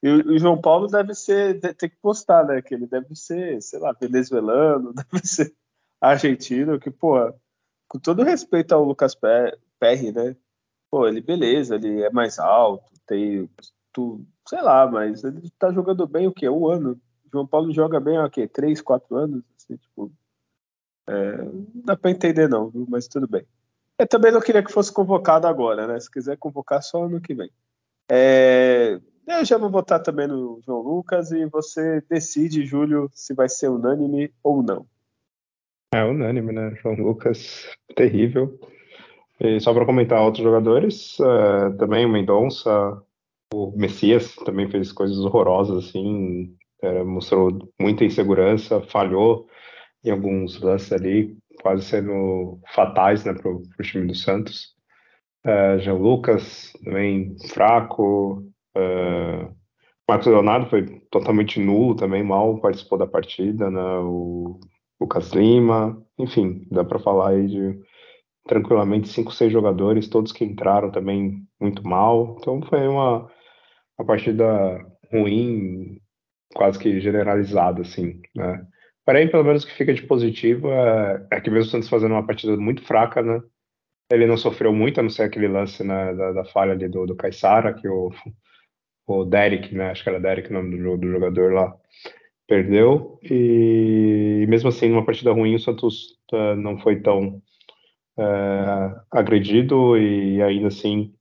E o, João Paulo deve ser, tem que postar, né? Que ele deve ser, sei lá, venezuelano, deve ser argentino, que, pô, com todo respeito ao Lucas Perry, né? Pô, ele beleza, ele é mais alto, tem tu, sei lá, mas ele tá jogando bem o quê? Um ano. João Paulo joga bem o quê? Três, quatro anos? Assim, tipo, é, não dá pra entender não, viu? mas tudo bem. Eu também não queria que fosse convocado agora, né? Se quiser convocar só ano que vem. É, eu já vou votar também no João Lucas e você decide, Júlio, se vai ser unânime ou não. É unânime, né? João Lucas, terrível. E só para comentar outros jogadores, uh, também o Mendonça, o Messias também fez coisas horrorosas, assim, uh, mostrou muita insegurança, falhou em alguns lances ali, quase sendo fatais né, para o time do Santos. Uh, Jean Lucas também fraco. Marcos Leonardo foi totalmente nulo também, mal participou da partida. Né, o Lucas Lima, enfim, dá para falar aí de tranquilamente cinco, seis jogadores, todos que entraram também muito mal. Então foi uma, uma partida ruim, quase que generalizada, assim, né? Porém, pelo menos o que fica de positivo é, é que mesmo o Santos fazendo uma partida muito fraca, né? Ele não sofreu muito, a não ser aquele lance né, da, da falha ali do, do Caissara, que o, o Derek, né? Acho que era Derek o nome do, do jogador lá, perdeu. E, mesmo assim, numa partida ruim, o Santos uh, não foi tão uh, agredido e ainda assim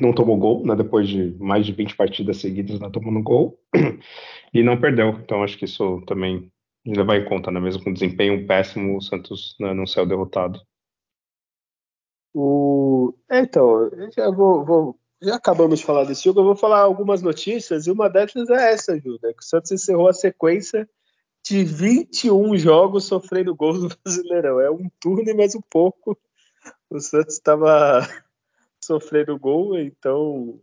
não tomou gol, né? Depois de mais de 20 partidas seguidas, não tomando gol e não perdeu. Então acho que isso também levar em conta, né? Mesmo com desempenho péssimo, o Santos né, não saiu derrotado. O... É, então, já vou, vou, já acabamos de falar desse jogo, eu vou falar algumas notícias, e uma dessas é essa, Ju, né? Que o Santos encerrou a sequência de 21 jogos sofrendo gols no Brasileirão. É um turno e mais um pouco. O Santos estava sofrendo gol, então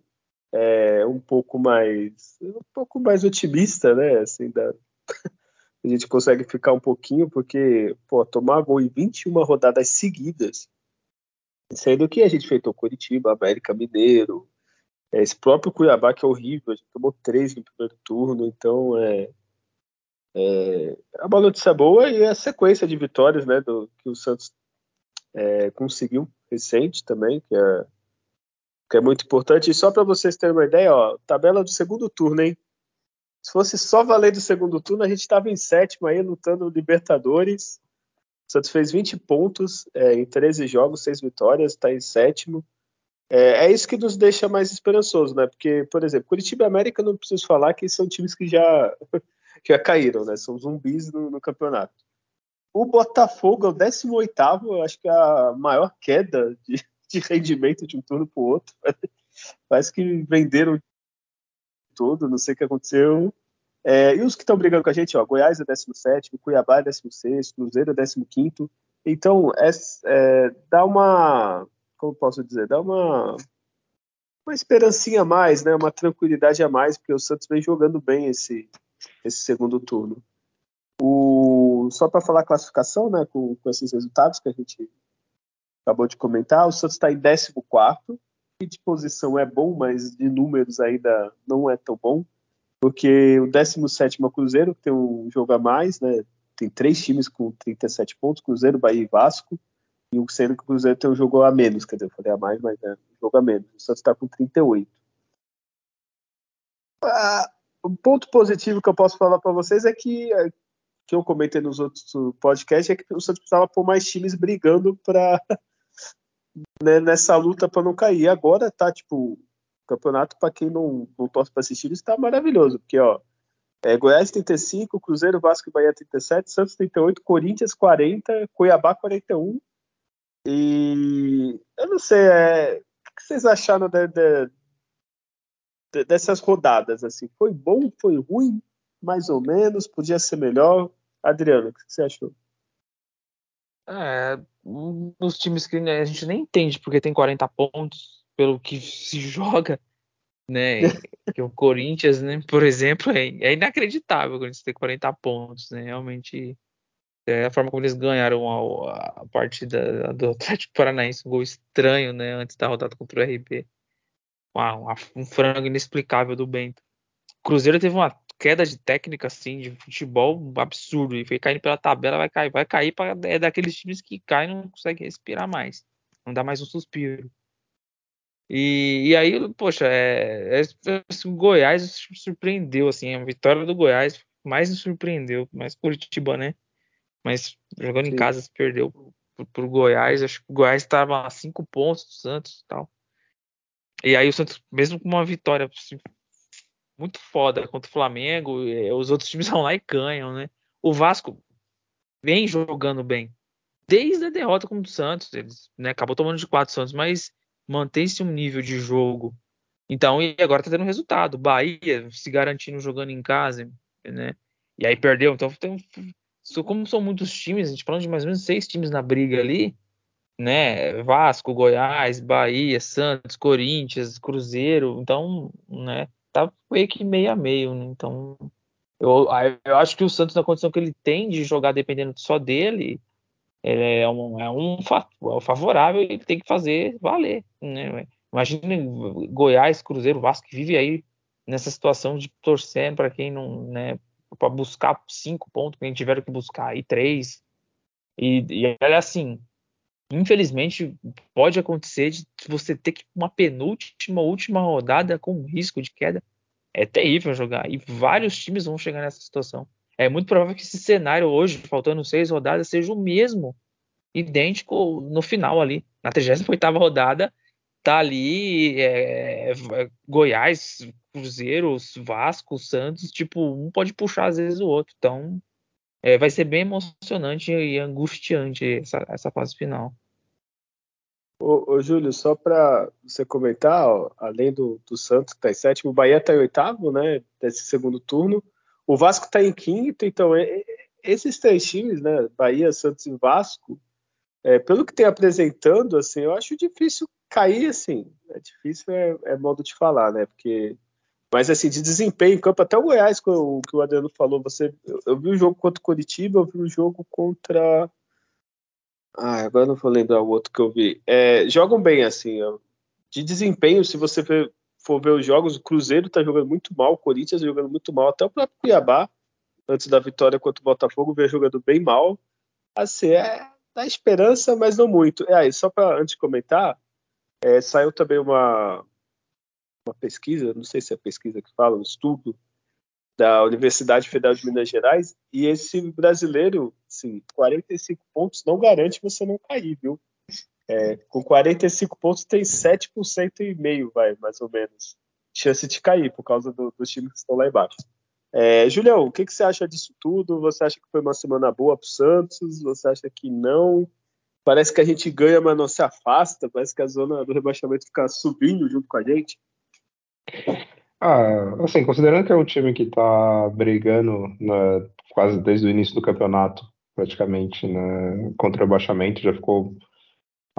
é um pouco mais um pouco mais otimista, né? Assim, da, a gente consegue ficar um pouquinho, porque, pô, tomar gol em 21 rodadas seguidas, sendo que a gente feitou Curitiba, América Mineiro, é, esse próprio Cuiabá que é horrível, a gente tomou três no primeiro turno, então é, é, é uma notícia boa e a sequência de vitórias né, do, que o Santos é, conseguiu recente também, que é, que é muito importante. E só para vocês terem uma ideia, ó, tabela do segundo turno, hein? Se fosse só valer do segundo turno, a gente estava em sétimo aí, lutando Libertadores. O Santos fez 20 pontos é, em 13 jogos, 6 vitórias, está em sétimo. É, é, isso que nos deixa mais esperançoso, né? Porque, por exemplo, Curitiba e América, não preciso falar que são times que já, já caíram, né? São zumbis no, no campeonato. O Botafogo é o 18, eu acho que é a maior queda de, de rendimento de um turno para o outro. Parece que venderam tudo, não sei o que aconteceu. É, e os que estão brigando com a gente, ó, Goiás é 17, Cuiabá é 16, Cruzeiro é 15. Então, é, é, dá uma como posso dizer, dá uma, uma esperancinha a mais, né? Uma tranquilidade a mais, porque o Santos vem jogando bem esse, esse segundo turno. O, só para falar a classificação, né? Com, com esses resultados que a gente acabou de comentar, o Santos está em 14 que de posição é bom, mas de números ainda não é tão bom, porque o 17 é Cruzeiro, tem um jogo a mais, né? Tem três times com 37 pontos, Cruzeiro, Bahia e Vasco e o sendo que o Cruzeiro tem um jogo a menos, quer dizer, eu falei a mais, mas é um jogo a menos. O Santos está com 38. Ah, um ponto positivo que eu posso falar para vocês é que, é, que eu comentei nos outros podcasts, é que o Santos precisava pôr mais times brigando para né, nessa luta para não cair. Agora tá, tipo, campeonato, para quem não, não torce para assistir, está maravilhoso, porque, ó, é, Goiás 35, Cruzeiro, Vasco e Bahia 37, Santos 38, Corinthians 40, Cuiabá 41, e eu não sei, é, o que vocês acharam de, de, de, dessas rodadas? Assim, foi bom, foi ruim, mais ou menos, podia ser melhor. Adriano, o que você achou? É, dos times que a gente nem entende porque tem 40 pontos pelo que se joga, né? que o Corinthians, né, por exemplo, é, é inacreditável o Corinthians ter 40 pontos, né? Realmente é a forma como eles ganharam a, a partida do Atlético Paranaense, um gol estranho, né, antes da rodada contra o RB. Uau, um frango inexplicável do Bento. O Cruzeiro teve uma queda de técnica, assim, de futebol absurdo. E foi caindo pela tabela, vai cair. Vai cair pra, é daqueles times que caem e não consegue respirar mais. Não dá mais um suspiro. E, e aí, poxa, é, é, o Goiás surpreendeu, assim, a vitória do Goiás mais me surpreendeu, mais Curitiba, né? mas jogando Sim. em casa se perdeu pro, pro Goiás. Acho que o Goiás estava a cinco pontos do Santos e tal. E aí o Santos, mesmo com uma vitória assim, muito foda contra o Flamengo, eh, os outros times vão lá e ganham, né? O Vasco vem jogando bem. Desde a derrota contra o Santos, eles né, acabou tomando de quatro Santos, mas mantém-se um nível de jogo. Então, e agora tá tendo resultado. Bahia se garantindo jogando em casa, né? E aí perdeu. Então tem, como são muitos times, a gente falando de mais ou menos seis times na briga ali, né? Vasco, Goiás, Bahia, Santos, Corinthians, Cruzeiro, então, né? Tá meio que meio a meio, né? Então, eu, eu acho que o Santos, na condição que ele tem de jogar dependendo só dele, ele é um, é um é favorável e tem que fazer valer. Né? Imagina Goiás, Cruzeiro, Vasco que vive aí nessa situação de torcer para quem não, né, para buscar cinco pontos, quem tiveram que buscar aí três. E, e é assim, infelizmente pode acontecer de você ter que uma penúltima, última rodada com risco de queda. É terrível jogar e vários times vão chegar nessa situação. É muito provável que esse cenário hoje, faltando seis rodadas, seja o mesmo, idêntico no final ali. Na 38ª rodada, tá ali é, é, Goiás, Cruzeiro, Vasco, Santos, tipo, um pode puxar às vezes o outro. Então, é, vai ser bem emocionante e angustiante essa, essa fase final. Ô, ô Júlio, só para você comentar, ó, além do, do Santos que está em sétimo, o Bahia está em oitavo, né, desse segundo turno. O Vasco está em quinto, então é, esses três times, né, Bahia, Santos e Vasco, é, pelo que tem apresentando, assim, eu acho difícil cair, assim. É difícil, é, é, modo de falar, né? Porque, mas assim, de desempenho em campo, até o Goiás, o que o Adriano falou, você, eu, eu vi o jogo contra o Curitiba, eu vi o jogo contra, ah, agora não vou lembrar o outro que eu vi. É, jogam bem, assim, de desempenho, se você for ver os jogos, o Cruzeiro tá jogando muito mal, o Corinthians jogando muito mal, até o próprio Cuiabá, antes da vitória contra o Botafogo, veio jogando bem mal. Assim, é, dá esperança, mas não muito. É aí, só para antes de comentar, é, saiu também uma, uma pesquisa, não sei se é pesquisa que fala, um estudo da Universidade Federal de Minas Gerais, e esse brasileiro, sim, 45 pontos não garante você não cair, viu? É, com 45 pontos tem 7% e meio, vai, mais ou menos, chance de cair por causa do, dos times que estão lá embaixo. É, Julião, o que, que, você acha disso tudo? Você acha que foi uma semana boa para o Santos? Você acha que não? Parece que a gente ganha, mas não se afasta. Parece que a zona do rebaixamento fica subindo junto com a gente. Ah, assim, considerando que é um time que está brigando na, quase desde o início do campeonato, praticamente, né, contra o rebaixamento, já ficou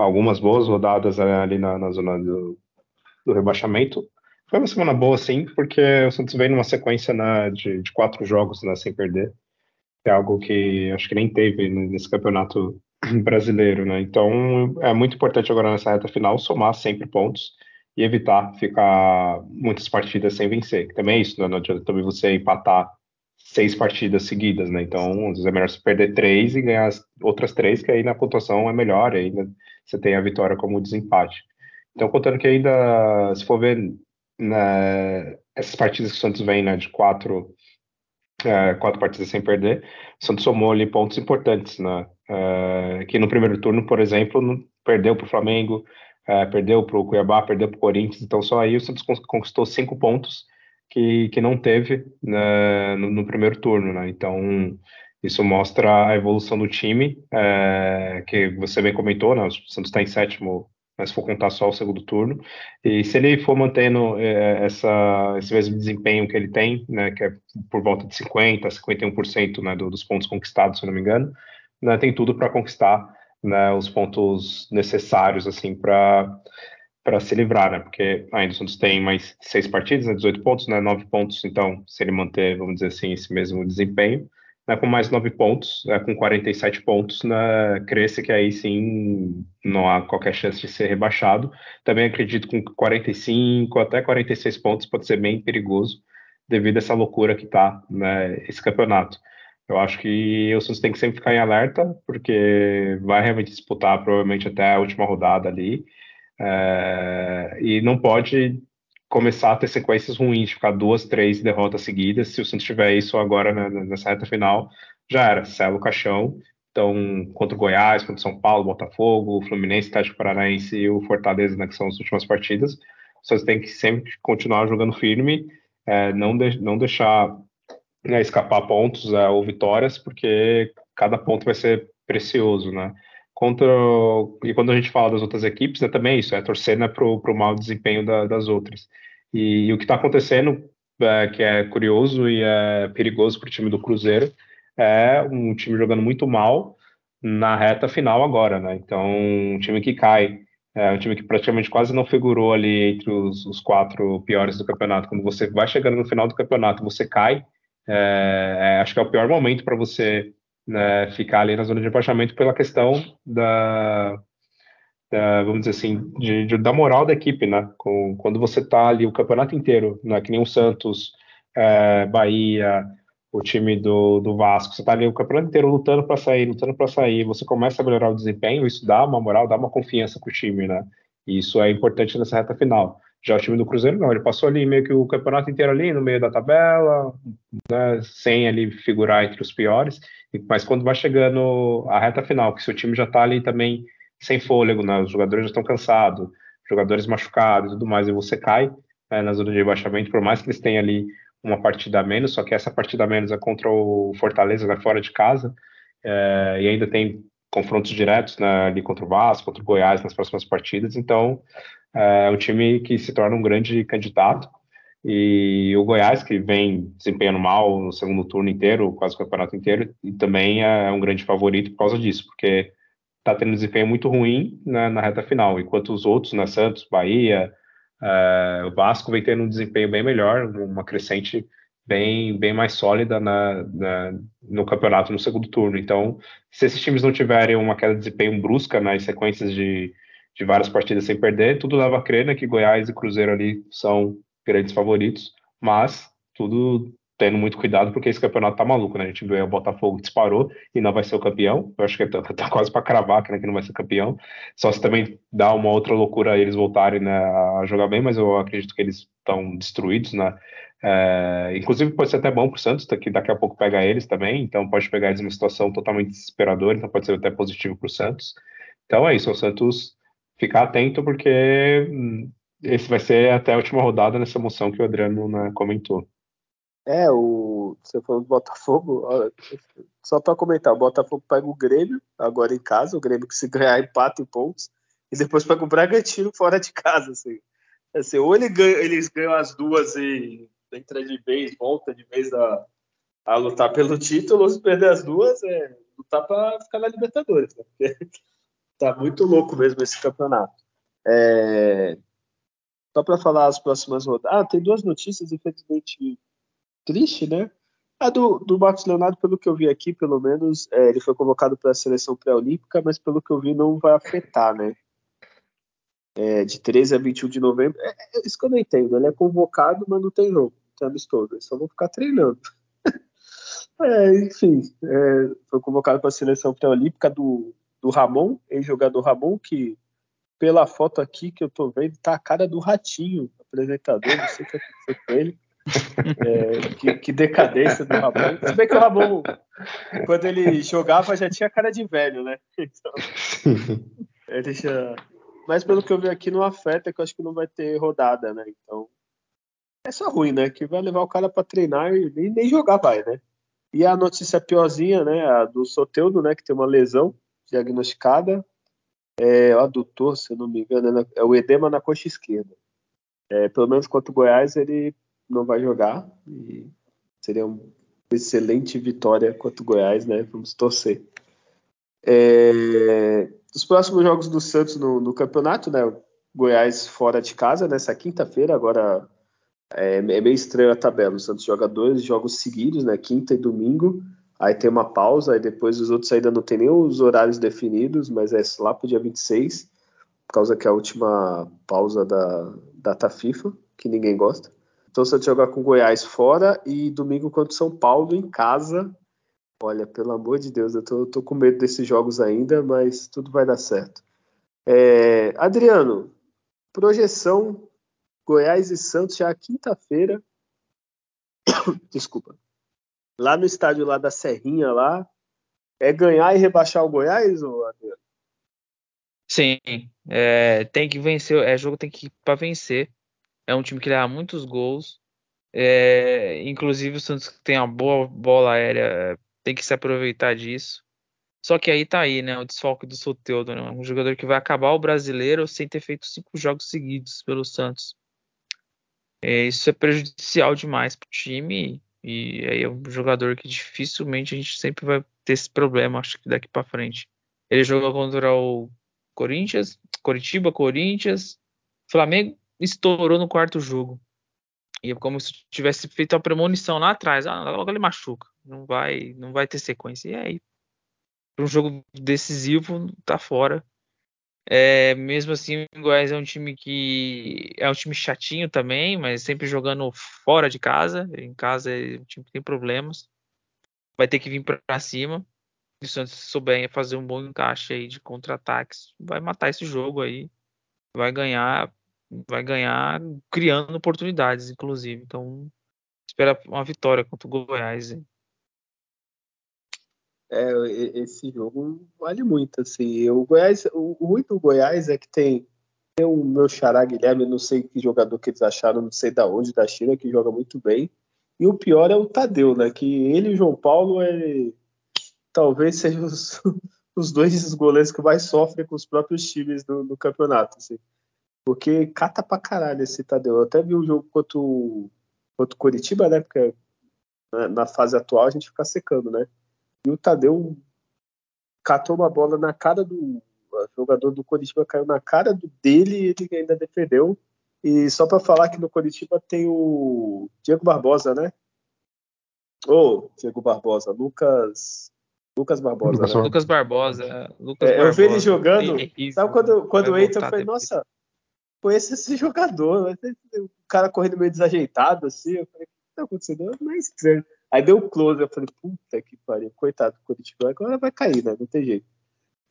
algumas boas rodadas ali na, na zona do, do rebaixamento. Foi uma semana boa, sim, porque o Santos veio numa sequência né, de, de, quatro jogos né, sem perder. É algo que acho que nem teve nesse campeonato brasileiro, né? Então é muito importante agora nessa reta final somar sempre pontos e evitar ficar muitas partidas sem vencer. Que também é isso, né? não adianta também você empatar seis partidas seguidas, né? Então, às vezes é melhor você perder três e ganhar as outras três, que aí na pontuação é melhor, ainda você tem a vitória como desempate. Então, contando que ainda, se for ver né, essas partidas que o Santos vem né, de quatro, é, quatro partidas sem perder, o Santos somou ali pontos importantes, né? É, que no primeiro turno, por exemplo, perdeu para o Flamengo, é, perdeu para o Cuiabá, perdeu para o Corinthians, então só aí o Santos conquistou cinco pontos que, que não teve né, no, no, primeiro turno, né? Então isso mostra a evolução do time, é, que você bem comentou, né? O Santos está em sétimo mas se for contar só o segundo turno. E se ele for mantendo é, essa, esse mesmo desempenho que ele tem, né, que é por volta de 50%, 51% né, do, dos pontos conquistados, se não me engano, né, tem tudo para conquistar né, os pontos necessários assim para para se livrar, né? Porque ainda o Santos tem mais seis partidas, né, 18 pontos, né, 9 pontos, então se ele manter, vamos dizer assim, esse mesmo desempenho, né, com mais 9 pontos, né, com 47 pontos, né, cresce que aí sim não há qualquer chance de ser rebaixado. Também acredito que com 45 até 46 pontos pode ser bem perigoso devido a essa loucura que está né, esse campeonato. Eu acho que o Santos tem que sempre ficar em alerta, porque vai realmente disputar provavelmente até a última rodada ali, é, e não pode começar a ter sequências ruins, de ficar duas, três derrotas seguidas. Se o Santos tiver isso agora nessa reta final, já era, sela caixão. Então, contra o Goiás, contra o São Paulo, Botafogo, Fluminense, Atlético Paranaense e o Fortaleza, né, que são as últimas partidas, Santos tem que sempre continuar jogando firme, é, não, de, não deixar né, escapar pontos é, ou vitórias, porque cada ponto vai ser precioso, né? Contra, e quando a gente fala das outras equipes, é também isso, é torcer né, para o mau desempenho da, das outras. E, e o que está acontecendo, é, que é curioso e é perigoso para o time do Cruzeiro, é um time jogando muito mal na reta final agora, né? Então, um time que cai, é um time que praticamente quase não figurou ali entre os, os quatro piores do campeonato. Quando você vai chegando no final do campeonato, você cai, é, é, acho que é o pior momento para você né, ficar ali na zona de rebaixamento pela questão da, da vamos dizer assim, de, de, da moral da equipe, né? Com, quando você está ali o campeonato inteiro, né, que nem o Santos, é, Bahia, o time do, do Vasco, você está ali o campeonato inteiro lutando para sair, lutando para sair, você começa a melhorar o desempenho, isso dá uma moral, dá uma confiança com o time, né? E isso é importante nessa reta final. Já o time do Cruzeiro não, ele passou ali meio que o campeonato inteiro ali no meio da tabela, né, sem ali figurar entre os piores, mas quando vai chegando a reta final, que seu time já está ali também sem fôlego, né, os jogadores já estão cansados, jogadores machucados e tudo mais, e você cai né, na zona de rebaixamento, por mais que eles tenham ali uma partida a menos, só que essa partida a menos é contra o Fortaleza, né, fora de casa, é, e ainda tem confrontos diretos né, ali contra o Vasco, contra o Goiás nas próximas partidas, então é um time que se torna um grande candidato. E o Goiás, que vem desempenhando mal no segundo turno inteiro, quase o campeonato inteiro, e também é um grande favorito por causa disso, porque está tendo um desempenho muito ruim na, na, reta final, enquanto os outros, né, Santos, Bahia, é, o Vasco vem tendo um desempenho bem melhor, uma crescente bem, bem mais sólida na, na, no campeonato no segundo turno. Então, se esses times não tiverem uma queda de desempenho brusca nas sequências de, de várias partidas sem perder, tudo leva a crer né, que Goiás e Cruzeiro ali são grandes favoritos, mas tudo tendo muito cuidado porque esse campeonato tá maluco, né? A gente vê o Botafogo disparou e não vai ser o campeão. Eu acho que tá, tá quase para cravar né, que não vai ser campeão. Só se também dá uma outra loucura eles voltarem né, a jogar bem, mas eu acredito que eles estão destruídos, né? É, inclusive pode ser até bom para o Santos, que daqui a pouco pega eles também, então pode pegar eles numa situação totalmente desesperadora, então pode ser até positivo para o Santos. Então é isso, o Santos ficar atento porque hum, esse vai ser até a última rodada nessa moção que o Adriano né, comentou. É, o você falou do Botafogo, só para comentar, o Botafogo pega o Grêmio agora em casa, o Grêmio que se ganhar empata em pontos, e depois pega o Bragantino fora de casa, assim. assim ou ele ganha, eles ganham as duas e entra de vez, volta de vez a, a lutar pelo título, ou se perder as duas, é lutar para ficar na Libertadores, né? Porque tá muito louco mesmo esse campeonato. É... Só para falar as próximas rodadas. Ah, tem duas notícias, infelizmente, triste, né? A do, do Marcos Leonardo, pelo que eu vi aqui, pelo menos, é, ele foi convocado para a seleção pré-olímpica, mas pelo que eu vi, não vai afetar, né? É, de 13 a 21 de novembro. É, é, isso que eu não entendo. Ele é convocado, mas não tem jogo, tem amistoso. Eles só vão ficar treinando. é, enfim, é, foi convocado para a seleção pré-olímpica do, do Ramon, ex-jogador Ramon, que pela foto aqui que eu tô vendo, tá a cara do ratinho, apresentador, não sei o que aconteceu com ele. É, que, que, decadência do Ramon. Se bem que o Ramon, quando ele jogava, já tinha cara de velho, né? Então, ele já. Mas pelo que eu vi aqui, não afeta, que eu acho que não vai ter rodada, né? Então. É só ruim, né? Que vai levar o cara para treinar e nem, nem jogar vai, né? E a notícia piorzinha, né? A do Soteudo, né? Que tem uma lesão diagnosticada. É, o adutor, se eu não me engano, é o edema na coxa esquerda. É, pelo menos quanto o Goiás, ele não vai jogar. E seria uma excelente vitória contra o Goiás, né? Vamos torcer. É, os próximos jogos do Santos no, no, campeonato, né? Goiás fora de casa nessa quinta-feira. Agora é, é, meio estranho a tabela. O Santos joga dois jogos seguidos, né? Quinta e domingo. Aí tem uma pausa, aí depois os outros ainda não tem nem os horários definidos, mas é lá pro dia 26, por causa que é a última pausa da data FIFA, que ninguém gosta. Então você vai jogar com Goiás fora e domingo contra São Paulo em casa. Olha, pelo amor de Deus, eu tô, tô com medo desses jogos ainda, mas tudo vai dar certo. É, Adriano, projeção Goiás e Santos já quinta-feira. Desculpa lá no estádio lá da Serrinha lá, é ganhar e rebaixar o Goiás, ou? Sim, é, tem que vencer, é jogo tem que ir para vencer. É um time que leva muitos gols. É, inclusive o Santos tem uma boa bola aérea, tem que se aproveitar disso. Só que aí tá aí, né? O desfalque do Soteudo, né? Um jogador que vai acabar o brasileiro sem ter feito cinco jogos seguidos pelo Santos. É, isso é prejudicial demais pro time. E aí é um jogador que dificilmente a gente sempre vai ter esse problema, acho que daqui para frente. Ele jogou contra o Corinthians, Coritiba, Corinthians, Flamengo estourou no quarto jogo. E é como se tivesse feito a premonição lá atrás, ah, logo ele machuca, não vai, não vai ter sequência. E aí um jogo decisivo, tá fora. É, mesmo assim, o Goiás é um time que é um time chatinho também, mas sempre jogando fora de casa. Em casa é um time que tem problemas. Vai ter que vir para cima. E o Santos souber fazer um bom encaixe aí de contra-ataques, vai matar esse jogo aí. Vai ganhar, vai ganhar criando oportunidades, inclusive. Então, espera uma vitória contra o Goiás. Hein? É, esse jogo vale muito, assim. O Goiás, o, ruim do Goiás é que tem, tem o meu xará Guilherme, não sei que jogador que eles acharam, não sei da onde, da China, que joga muito bem. E o pior é o Tadeu, né? Que ele e o João Paulo é, talvez sejam os, os dois goleiros que mais sofrem com os próprios times do, do campeonato, assim. Porque cata pra caralho esse Tadeu. Eu até vi o jogo contra o, contra o Curitiba, né? Porque na, na fase atual a gente fica secando, né? E o Tadeu catou uma bola na cara do jogador do Coritiba, caiu na cara do dele e ele ainda defendeu. E só para falar que no Coritiba tem o Diego Barbosa, né? Ô, oh, Diego Barbosa, Lucas. Lucas Barbosa. Lucas, né? Lucas Barbosa. Lucas é, Barbosa. Eu vi ele jogando. sabe quando, quando entra, eu falei, nossa, conheço esse jogador. O cara correndo meio desajeitado, assim. Eu falei, o que tá acontecendo? Não é estranho. Aí deu close, eu falei, puta que pariu, coitado do Curitiba, agora vai cair, né? Não tem jeito.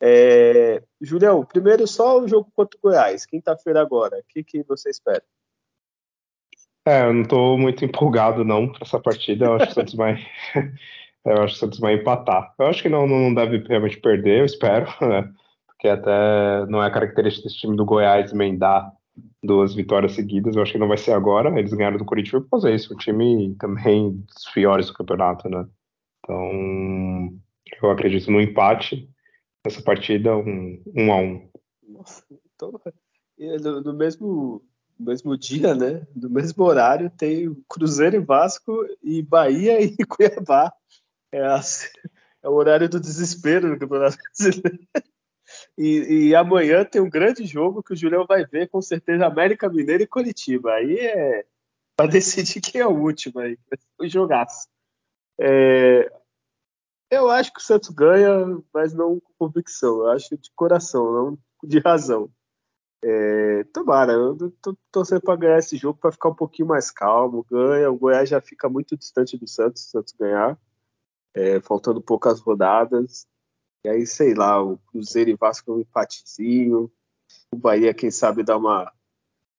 É... Julião, primeiro só o jogo contra o Goiás, quinta-feira agora. O que, que você espera? É, eu não tô muito empolgado não para essa partida. Eu acho que o Santos vai, eu acho que o Santos vai empatar. Eu acho que não, não deve realmente perder, eu espero, né? Porque até não é característica desse time do Goiás emendar duas vitórias seguidas. Eu acho que não vai ser agora. Eles ganharam do Curitiba por causa disso. O time também dos piores do campeonato, né? Então, eu acredito no empate. Essa partida, um, um a um. Nossa, então, no, no mesmo, mesmo dia, né? No mesmo horário, tem Cruzeiro e Vasco e Bahia e Cuiabá. É, é o horário do desespero no Campeonato Brasileiro. E, e, amanhã tem um grande jogo que o Julião vai ver, com certeza, América Mineira e Curitiba. Aí é para decidir quem é o último aí. O jogaço. É, eu acho que o Santos ganha, mas não com convicção. Eu acho de coração, não de razão. É, tomara, eu tô torcendo para ganhar esse jogo para ficar um pouquinho mais calmo. Ganha, o Goiás já fica muito distante do Santos, se o Santos ganhar, é, faltando poucas rodadas. E aí, sei lá, o Cruzeiro e Vasco um empatezinho. O Bahia, quem sabe, dá uma,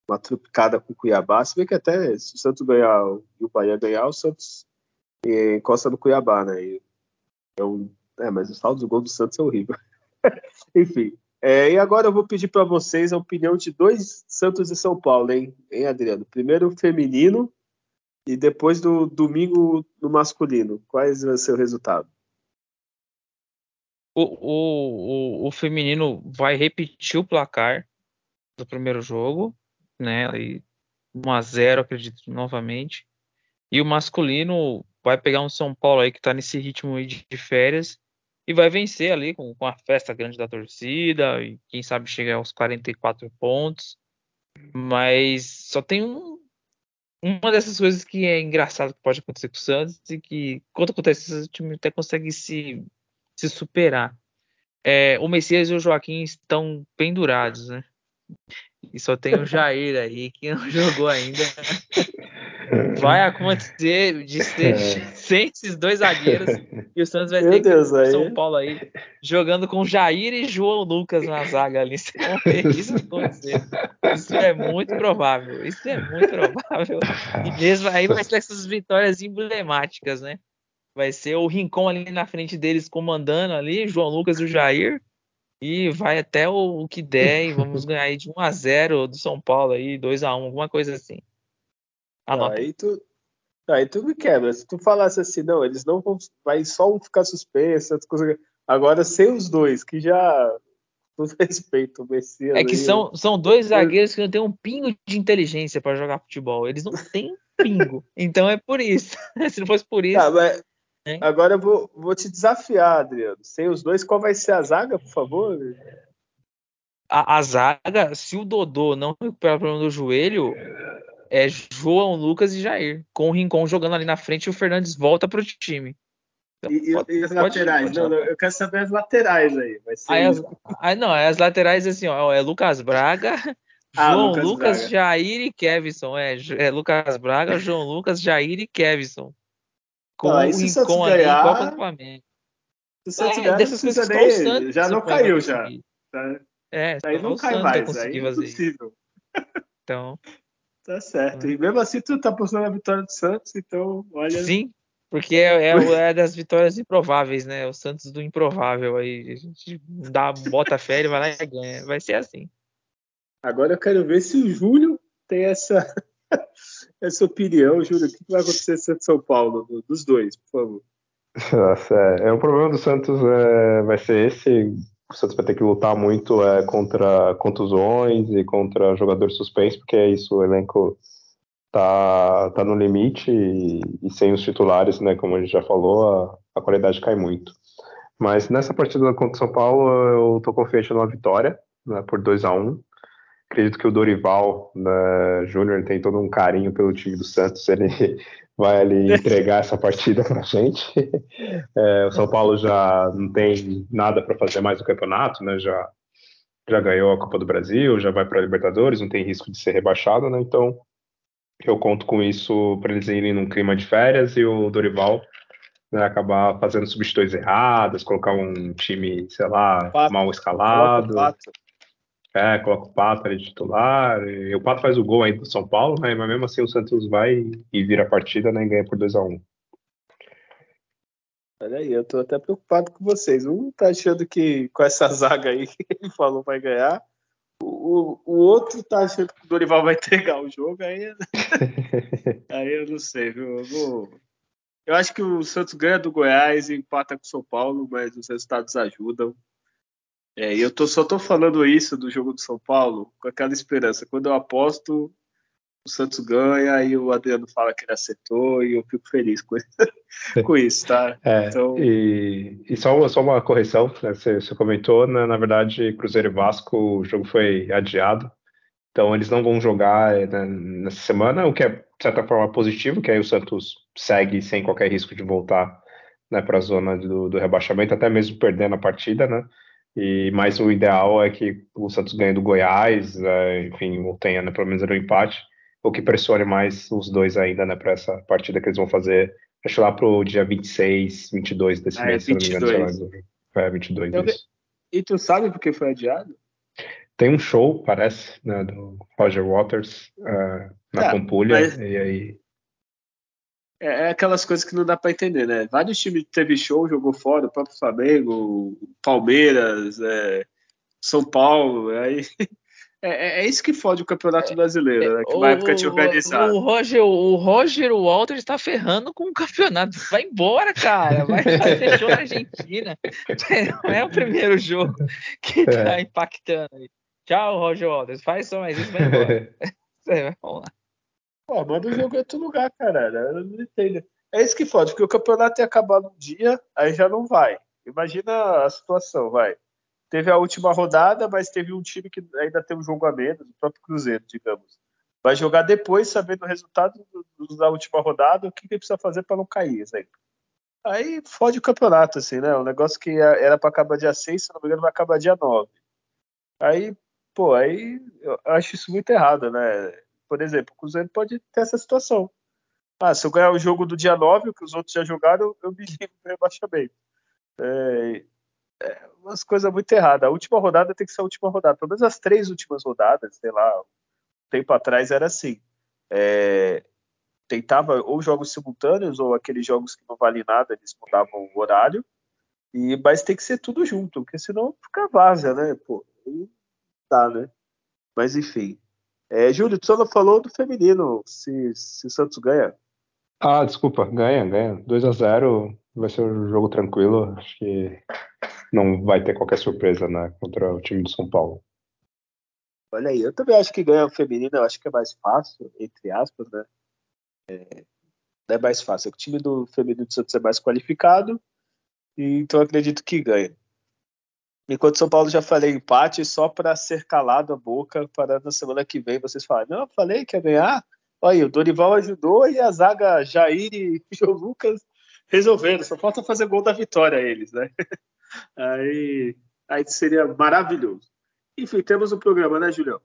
uma trupicada com o Cuiabá. Se bem que até se o Santos ganhar e o Bahia ganhar, o Santos é, encosta no Cuiabá, né? E, é, um, é, mas o saldo do gol do Santos é horrível. Enfim. É, e agora eu vou pedir para vocês a opinião de dois Santos e São Paulo, hein, hein Adriano? Primeiro o feminino e depois do domingo no masculino. Quais vai ser o resultado? O, o, o, feminino vai repetir o placar do primeiro jogo, né? 1 a 0 acredito, novamente. E o masculino vai pegar um São Paulo aí que tá nesse ritmo de, de férias e vai vencer ali com, com a festa grande da torcida e quem sabe chegar aos 44 pontos. Mas só tem um, uma dessas coisas que é engraçado que pode acontecer com o Santos e que quando acontece o time até consegue se se superar. É, o Messias e o Joaquim estão pendurados, né? E só tem o Jair aí que não jogou ainda. Vai acontecer de ser é. sem esses dois zagueiros e o Santos vai Meu ter Deus, que. São Paulo aí jogando com Jair e João Lucas na zaga ali. Isso acontecer. Isso é muito provável. Isso é muito provável. E mesmo aí vai ser essas vitórias emblemáticas, né? Vai ser o Rincon ali na frente deles comandando ali, João Lucas e o Jair. E vai até o, o que der e vamos ganhar aí de 1 a 0 do São Paulo aí, 2 a 1 alguma coisa assim. Anota. Aí tu, aí tu me quebra. Se tu falasse assim, não, eles não vão. Vai só um ficar suspenso, agora sem os dois, que já. Com respeito, o Messias. É que aí, são, são dois zagueiros que não tem um pingo de inteligência para jogar futebol. Eles não têm pingo. então é por isso. Se não fosse por tá, isso. Tá, mas Hein? Agora eu vou, vou te desafiar, Adriano. Sem os dois, qual vai ser a zaga, por favor? A, a zaga, se o Dodô não recuperar o problema do joelho, é João Lucas e Jair. Com o Rincon jogando ali na frente e o Fernandes volta para o time. E, e, e as laterais? Pode, não, não, eu quero saber as laterais aí. aí, as, aí não, as laterais assim, ó, é Lucas Braga, ah, João Lucas, Lucas. Jair e Kevson. É, é Lucas Braga, João Lucas, Jair e Kevson. Com, ah, o com ganhar, Copa do Flamengo. Se o Santos é, ganhar, dessas coisas nem, Santos, já não caiu já. Tá? É, aí não cai mais, aí é impossível. Então. Tá certo. E mesmo assim tu tá apostando na vitória do Santos, então olha. Sim, porque é, é, é, das vitórias improváveis, né? O Santos do improvável aí. A gente dá, bota fé, ele vai lá e ganha. Vai ser assim. Agora eu quero ver se o Júlio tem essa, essa opinião, Júlio. O que vai acontecer em São Paulo? Dos dois, por favor. Nossa, é, é o problema do Santos é, vai ser esse. O Santos vai ter que lutar muito é, contra contusões e contra jogador suspenso, porque é isso, o elenco tá, tá no limite e, e, sem os titulares, né, como a gente já falou, a, a qualidade cai muito. Mas nessa partida contra o São Paulo, eu tô confiante numa vitória, né, por 2 a 1 um. Acredito que o Dorival né, Júnior tem todo um carinho pelo time do Santos, ele vai ali entregar essa partida pra gente. É, o São Paulo já não tem nada para fazer mais no campeonato, né, já, já ganhou a Copa do Brasil, já vai para a Libertadores, não tem risco de ser rebaixado, né, então eu conto com isso para eles irem num clima de férias e o Dorival né, acabar fazendo substituições erradas, colocar um time, sei lá, mal escalado. É, coloca o Pato ali titular. E o Pato faz o gol aí do São Paulo, né? Mas mesmo assim o Santos vai e vira a partida né, e ganha por 2x1. Um. Olha aí, eu tô até preocupado com vocês. Um tá achando que com essa zaga aí que ele falou vai ganhar. O, o outro tá achando que o Dorival vai entregar o jogo, aí, aí eu não sei, viu? Eu, vou... eu acho que o Santos ganha do Goiás e empata com o São Paulo, mas os resultados ajudam. É, eu tô, só tô falando isso do jogo do São Paulo com aquela esperança. Quando eu aposto, o Santos ganha e o Adriano fala que ele acertou e eu fico feliz com isso, com isso tá? É, então... E, e só, só uma correção, né, você, você, comentou, né, na verdade, Cruzeiro e Vasco, o jogo foi adiado, então eles não vão jogar né, nessa semana, o que é, de certa forma, positivo, que aí o Santos segue sem qualquer risco de voltar né, para a zona do, do rebaixamento, até mesmo perdendo a partida, né? E, mas o ideal é que o Santos ganhe do Goiás, é, enfim, ou tenha né, pelo menos um empate, ou que pressione mais os dois ainda, né, para essa partida que eles vão fazer, acho lá pro dia 26, 22 desse ah, mês, é, 22. se não me engano. É, 22, Eu, isso. E tu sabe por que foi adiado? Tem um show, parece, né, do Roger Waters uh, na é, Pampulha, mas... e aí é, é, aquelas coisas que não dá para entender, né? Vários times teve show, jogou fora, o próprio Flamengo, Palmeiras, é, São Paulo, aí é, é, é, isso que fode o Campeonato Brasileiro, né? Que uma época tinha organizado. O Roger, o Roger Walter está ferrando com o campeonato. Vai embora, cara. Vai fazer show na Argentina. Não é o primeiro jogo que está é. impactando. Tchau, Roger Walters. Faz só mais isso, vai embora. Vamos lá. Pô, manda o jogo em outro lugar, cara. Eu não entendo. É isso que fode, porque o campeonato ia acabar num dia, aí já não vai. Imagina a situação, vai. Teve a última rodada, mas teve um time que ainda tem um jogo a menos, o próprio Cruzeiro, digamos. Vai jogar depois, sabendo o resultado da última rodada, o que, que precisa fazer para não cair, exemplo. Aí fode o campeonato, assim, né? Um negócio que era para acabar dia 6, se não me engano, vai acabar dia 9. Aí, pô, aí eu acho isso muito errado, né? Por exemplo, o Cruzeiro pode ter essa situação. Ah, se eu ganhar o jogo do dia 9, o que os outros já jogaram, eu me livro do rebaixamento. É, é umas coisas muito erradas. A última rodada tem que ser a última rodada. Pelo menos as três últimas rodadas, sei lá, um tempo atrás era assim. É, tentava ou jogos simultâneos ou aqueles jogos que não valem nada, eles mudavam o horário. E, mas tem que ser tudo junto, porque senão fica vaza, né? Pô, dá, né? Mas enfim. É, Júlio, tu só não falou do feminino, se, se o Santos ganha. Ah, desculpa, ganha, ganha. 2 a 0 vai ser um jogo tranquilo. Acho que não vai ter qualquer surpresa né, contra o time do São Paulo. Olha aí, eu também acho que ganha o feminino, eu acho que é mais fácil, entre aspas, né? É, não é mais fácil. O time do feminino do Santos é mais qualificado, então acredito que ganha. Enquanto São Paulo já falei empate, só para ser calado a boca, para na semana que vem vocês falarem, não, falei que ia ganhar. Olha, o Dorival ajudou e a zaga Jair e João Lucas resolvendo, só falta fazer gol da vitória a eles, né? Aí, aí seria maravilhoso. Enfim, temos um programa, né, Julião?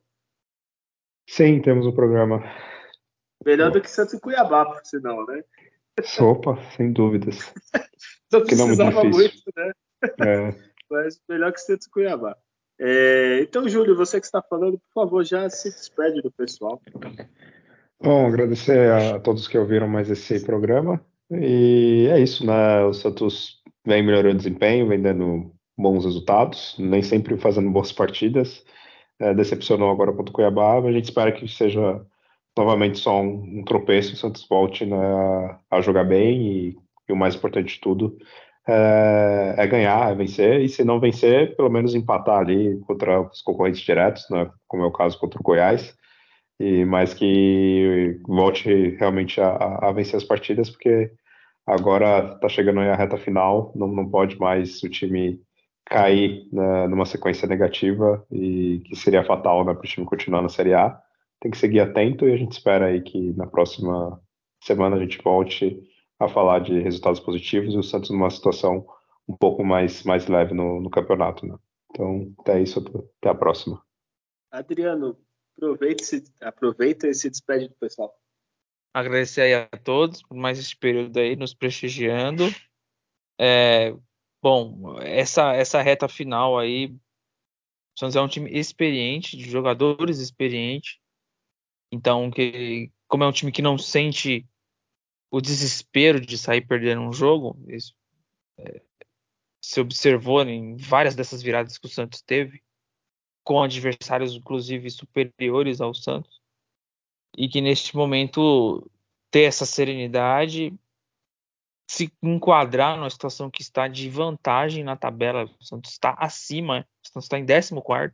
Sim, temos um programa. Melhor do que Santos e Cuiabá, por sinal, né? Sopa, sem dúvidas. não precisava muito, muito, né? É. Mas melhor que Santos e Cuiabá. É, então, Júlio, você que está falando, por favor, já se despede do pessoal. Bom, agradecer a todos que ouviram mais esse programa. E é isso, né? O Santos vem melhorando o desempenho, vem dando bons resultados, nem sempre fazendo boas partidas. É, decepcionou agora contra o Cuiabá, mas a gente espera que seja novamente só um, um tropeço. O Santos volte né, a jogar bem e, e, o mais importante de tudo é, é, ganhar, é vencer. E se não vencer, pelo menos empatar ali contra os concorrentes diretos, né, como é o caso contra o Goiás e mais que volte realmente a, a vencer as partidas, porque agora está chegando aí a reta final, não, não pode mais o time cair né, numa sequência negativa e que seria fatal né, para o time continuar na Série A. Tem que seguir atento e a gente espera aí que na próxima semana a gente volte a falar de resultados positivos e o Santos numa situação um pouco mais, mais leve no, no campeonato. Né? Então, até isso, até a próxima. Adriano, Aproveita, -se, aproveita e se despede do pessoal. Agradecer aí a todos por mais esse período aí nos prestigiando. É, bom, essa, essa reta final aí, o Santos é um time experiente, de jogadores experientes. Então, que, como é um time que não sente o desespero de sair perdendo um jogo, isso é, se observou em várias dessas viradas que o Santos teve com adversários inclusive superiores ao Santos e que neste momento ter essa serenidade se enquadrar numa situação que está de vantagem na tabela, o Santos está acima, o Santos está em 14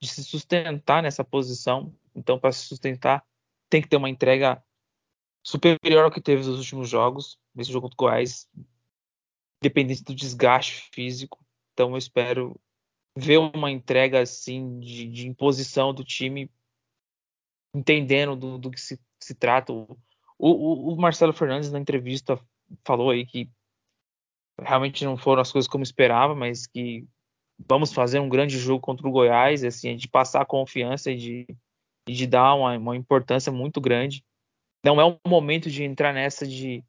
de se sustentar nessa posição. Então, para se sustentar, tem que ter uma entrega superior ao que teve nos últimos jogos. Nesse jogo do Goiás, dependente do desgaste físico. Então, eu espero ver uma entrega assim de, de imposição do time, entendendo do, do que se, se trata. O, o, o, Marcelo Fernandes na entrevista falou aí que realmente não foram as coisas como esperava, mas que vamos fazer um grande jogo contra o Goiás, assim, de passar confiança e de, de dar uma, uma importância muito grande. Não é um momento de entrar nessa de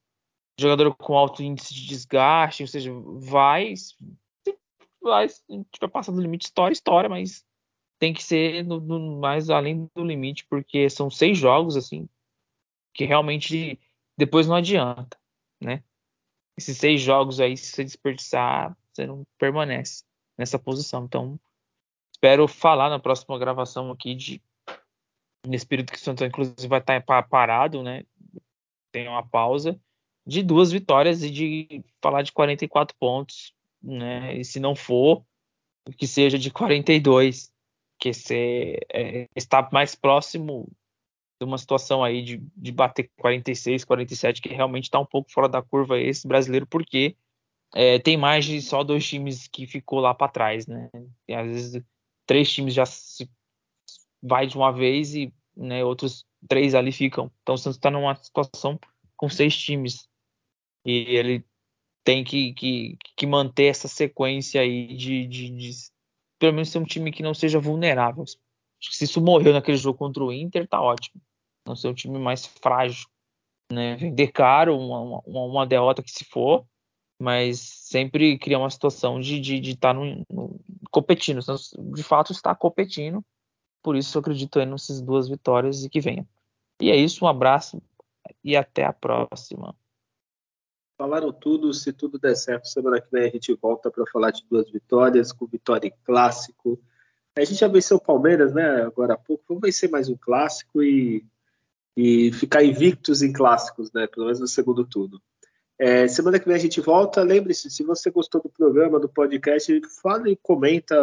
jogador com alto índice de desgaste, ou seja, vai, vai, tiver passado do limite, história, história, mas tem que ser no, no, mais além do limite, porque são seis jogos, assim, que realmente depois não adianta, né? Esses seis jogos aí, se você desperdiçar, você não permanece nessa posição. Então, espero falar na próxima gravação aqui de nesse período que o Santos inclusive vai estar parado, né? Tem uma pausa de duas vitórias e de falar de 44 pontos né? E se não for, que seja de 42, que se, é, está mais próximo de uma situação aí de, de bater 46, 47, que realmente está um pouco fora da curva esse brasileiro, porque é, tem mais de só dois times que ficou lá para trás, né? E às vezes três times já se vai de uma vez e né, outros três ali ficam. Então o Santos está numa situação com seis times e ele tem que, que, que manter essa sequência aí de, de, de, pelo menos ser um time que não seja vulnerável. Se isso morreu naquele jogo contra o Inter, tá ótimo. Não ser um time mais frágil. Né? Vender caro, uma, uma, uma derrota que se for, mas sempre criar uma situação de estar de, de tá no, no, competindo. De fato, está competindo. Por isso, eu acredito aí nessas duas vitórias e que venha. E é isso, um abraço e até a próxima. Falaram tudo, se tudo der certo, semana que vem a gente volta para falar de duas vitórias, com vitória em clássico. A gente já venceu o Palmeiras, né? Agora há pouco. Vamos vencer mais um clássico e, e ficar invictos em clássicos, né? Pelo menos no segundo turno. É, semana que vem a gente volta. Lembre-se, se você gostou do programa, do podcast, fala e comenta,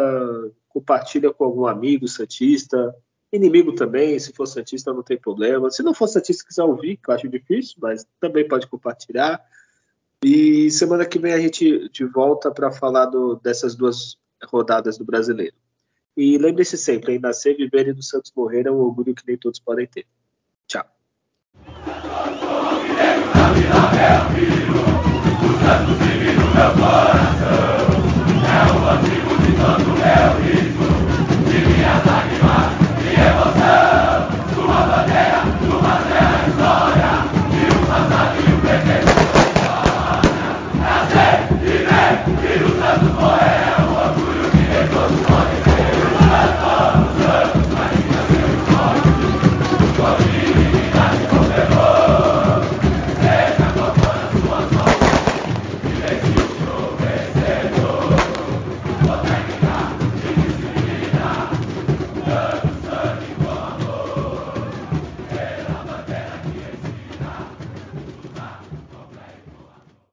compartilha com algum amigo Santista, inimigo também. Se for Santista, não tem problema. Se não for Santista, quiser ouvir, que eu acho difícil, mas também pode compartilhar. E semana que vem a gente de volta para falar do, dessas duas rodadas do brasileiro. E lembre-se sempre, em nascer, viver e do Santos morrer é um orgulho que nem todos podem ter. Tchau. é pai.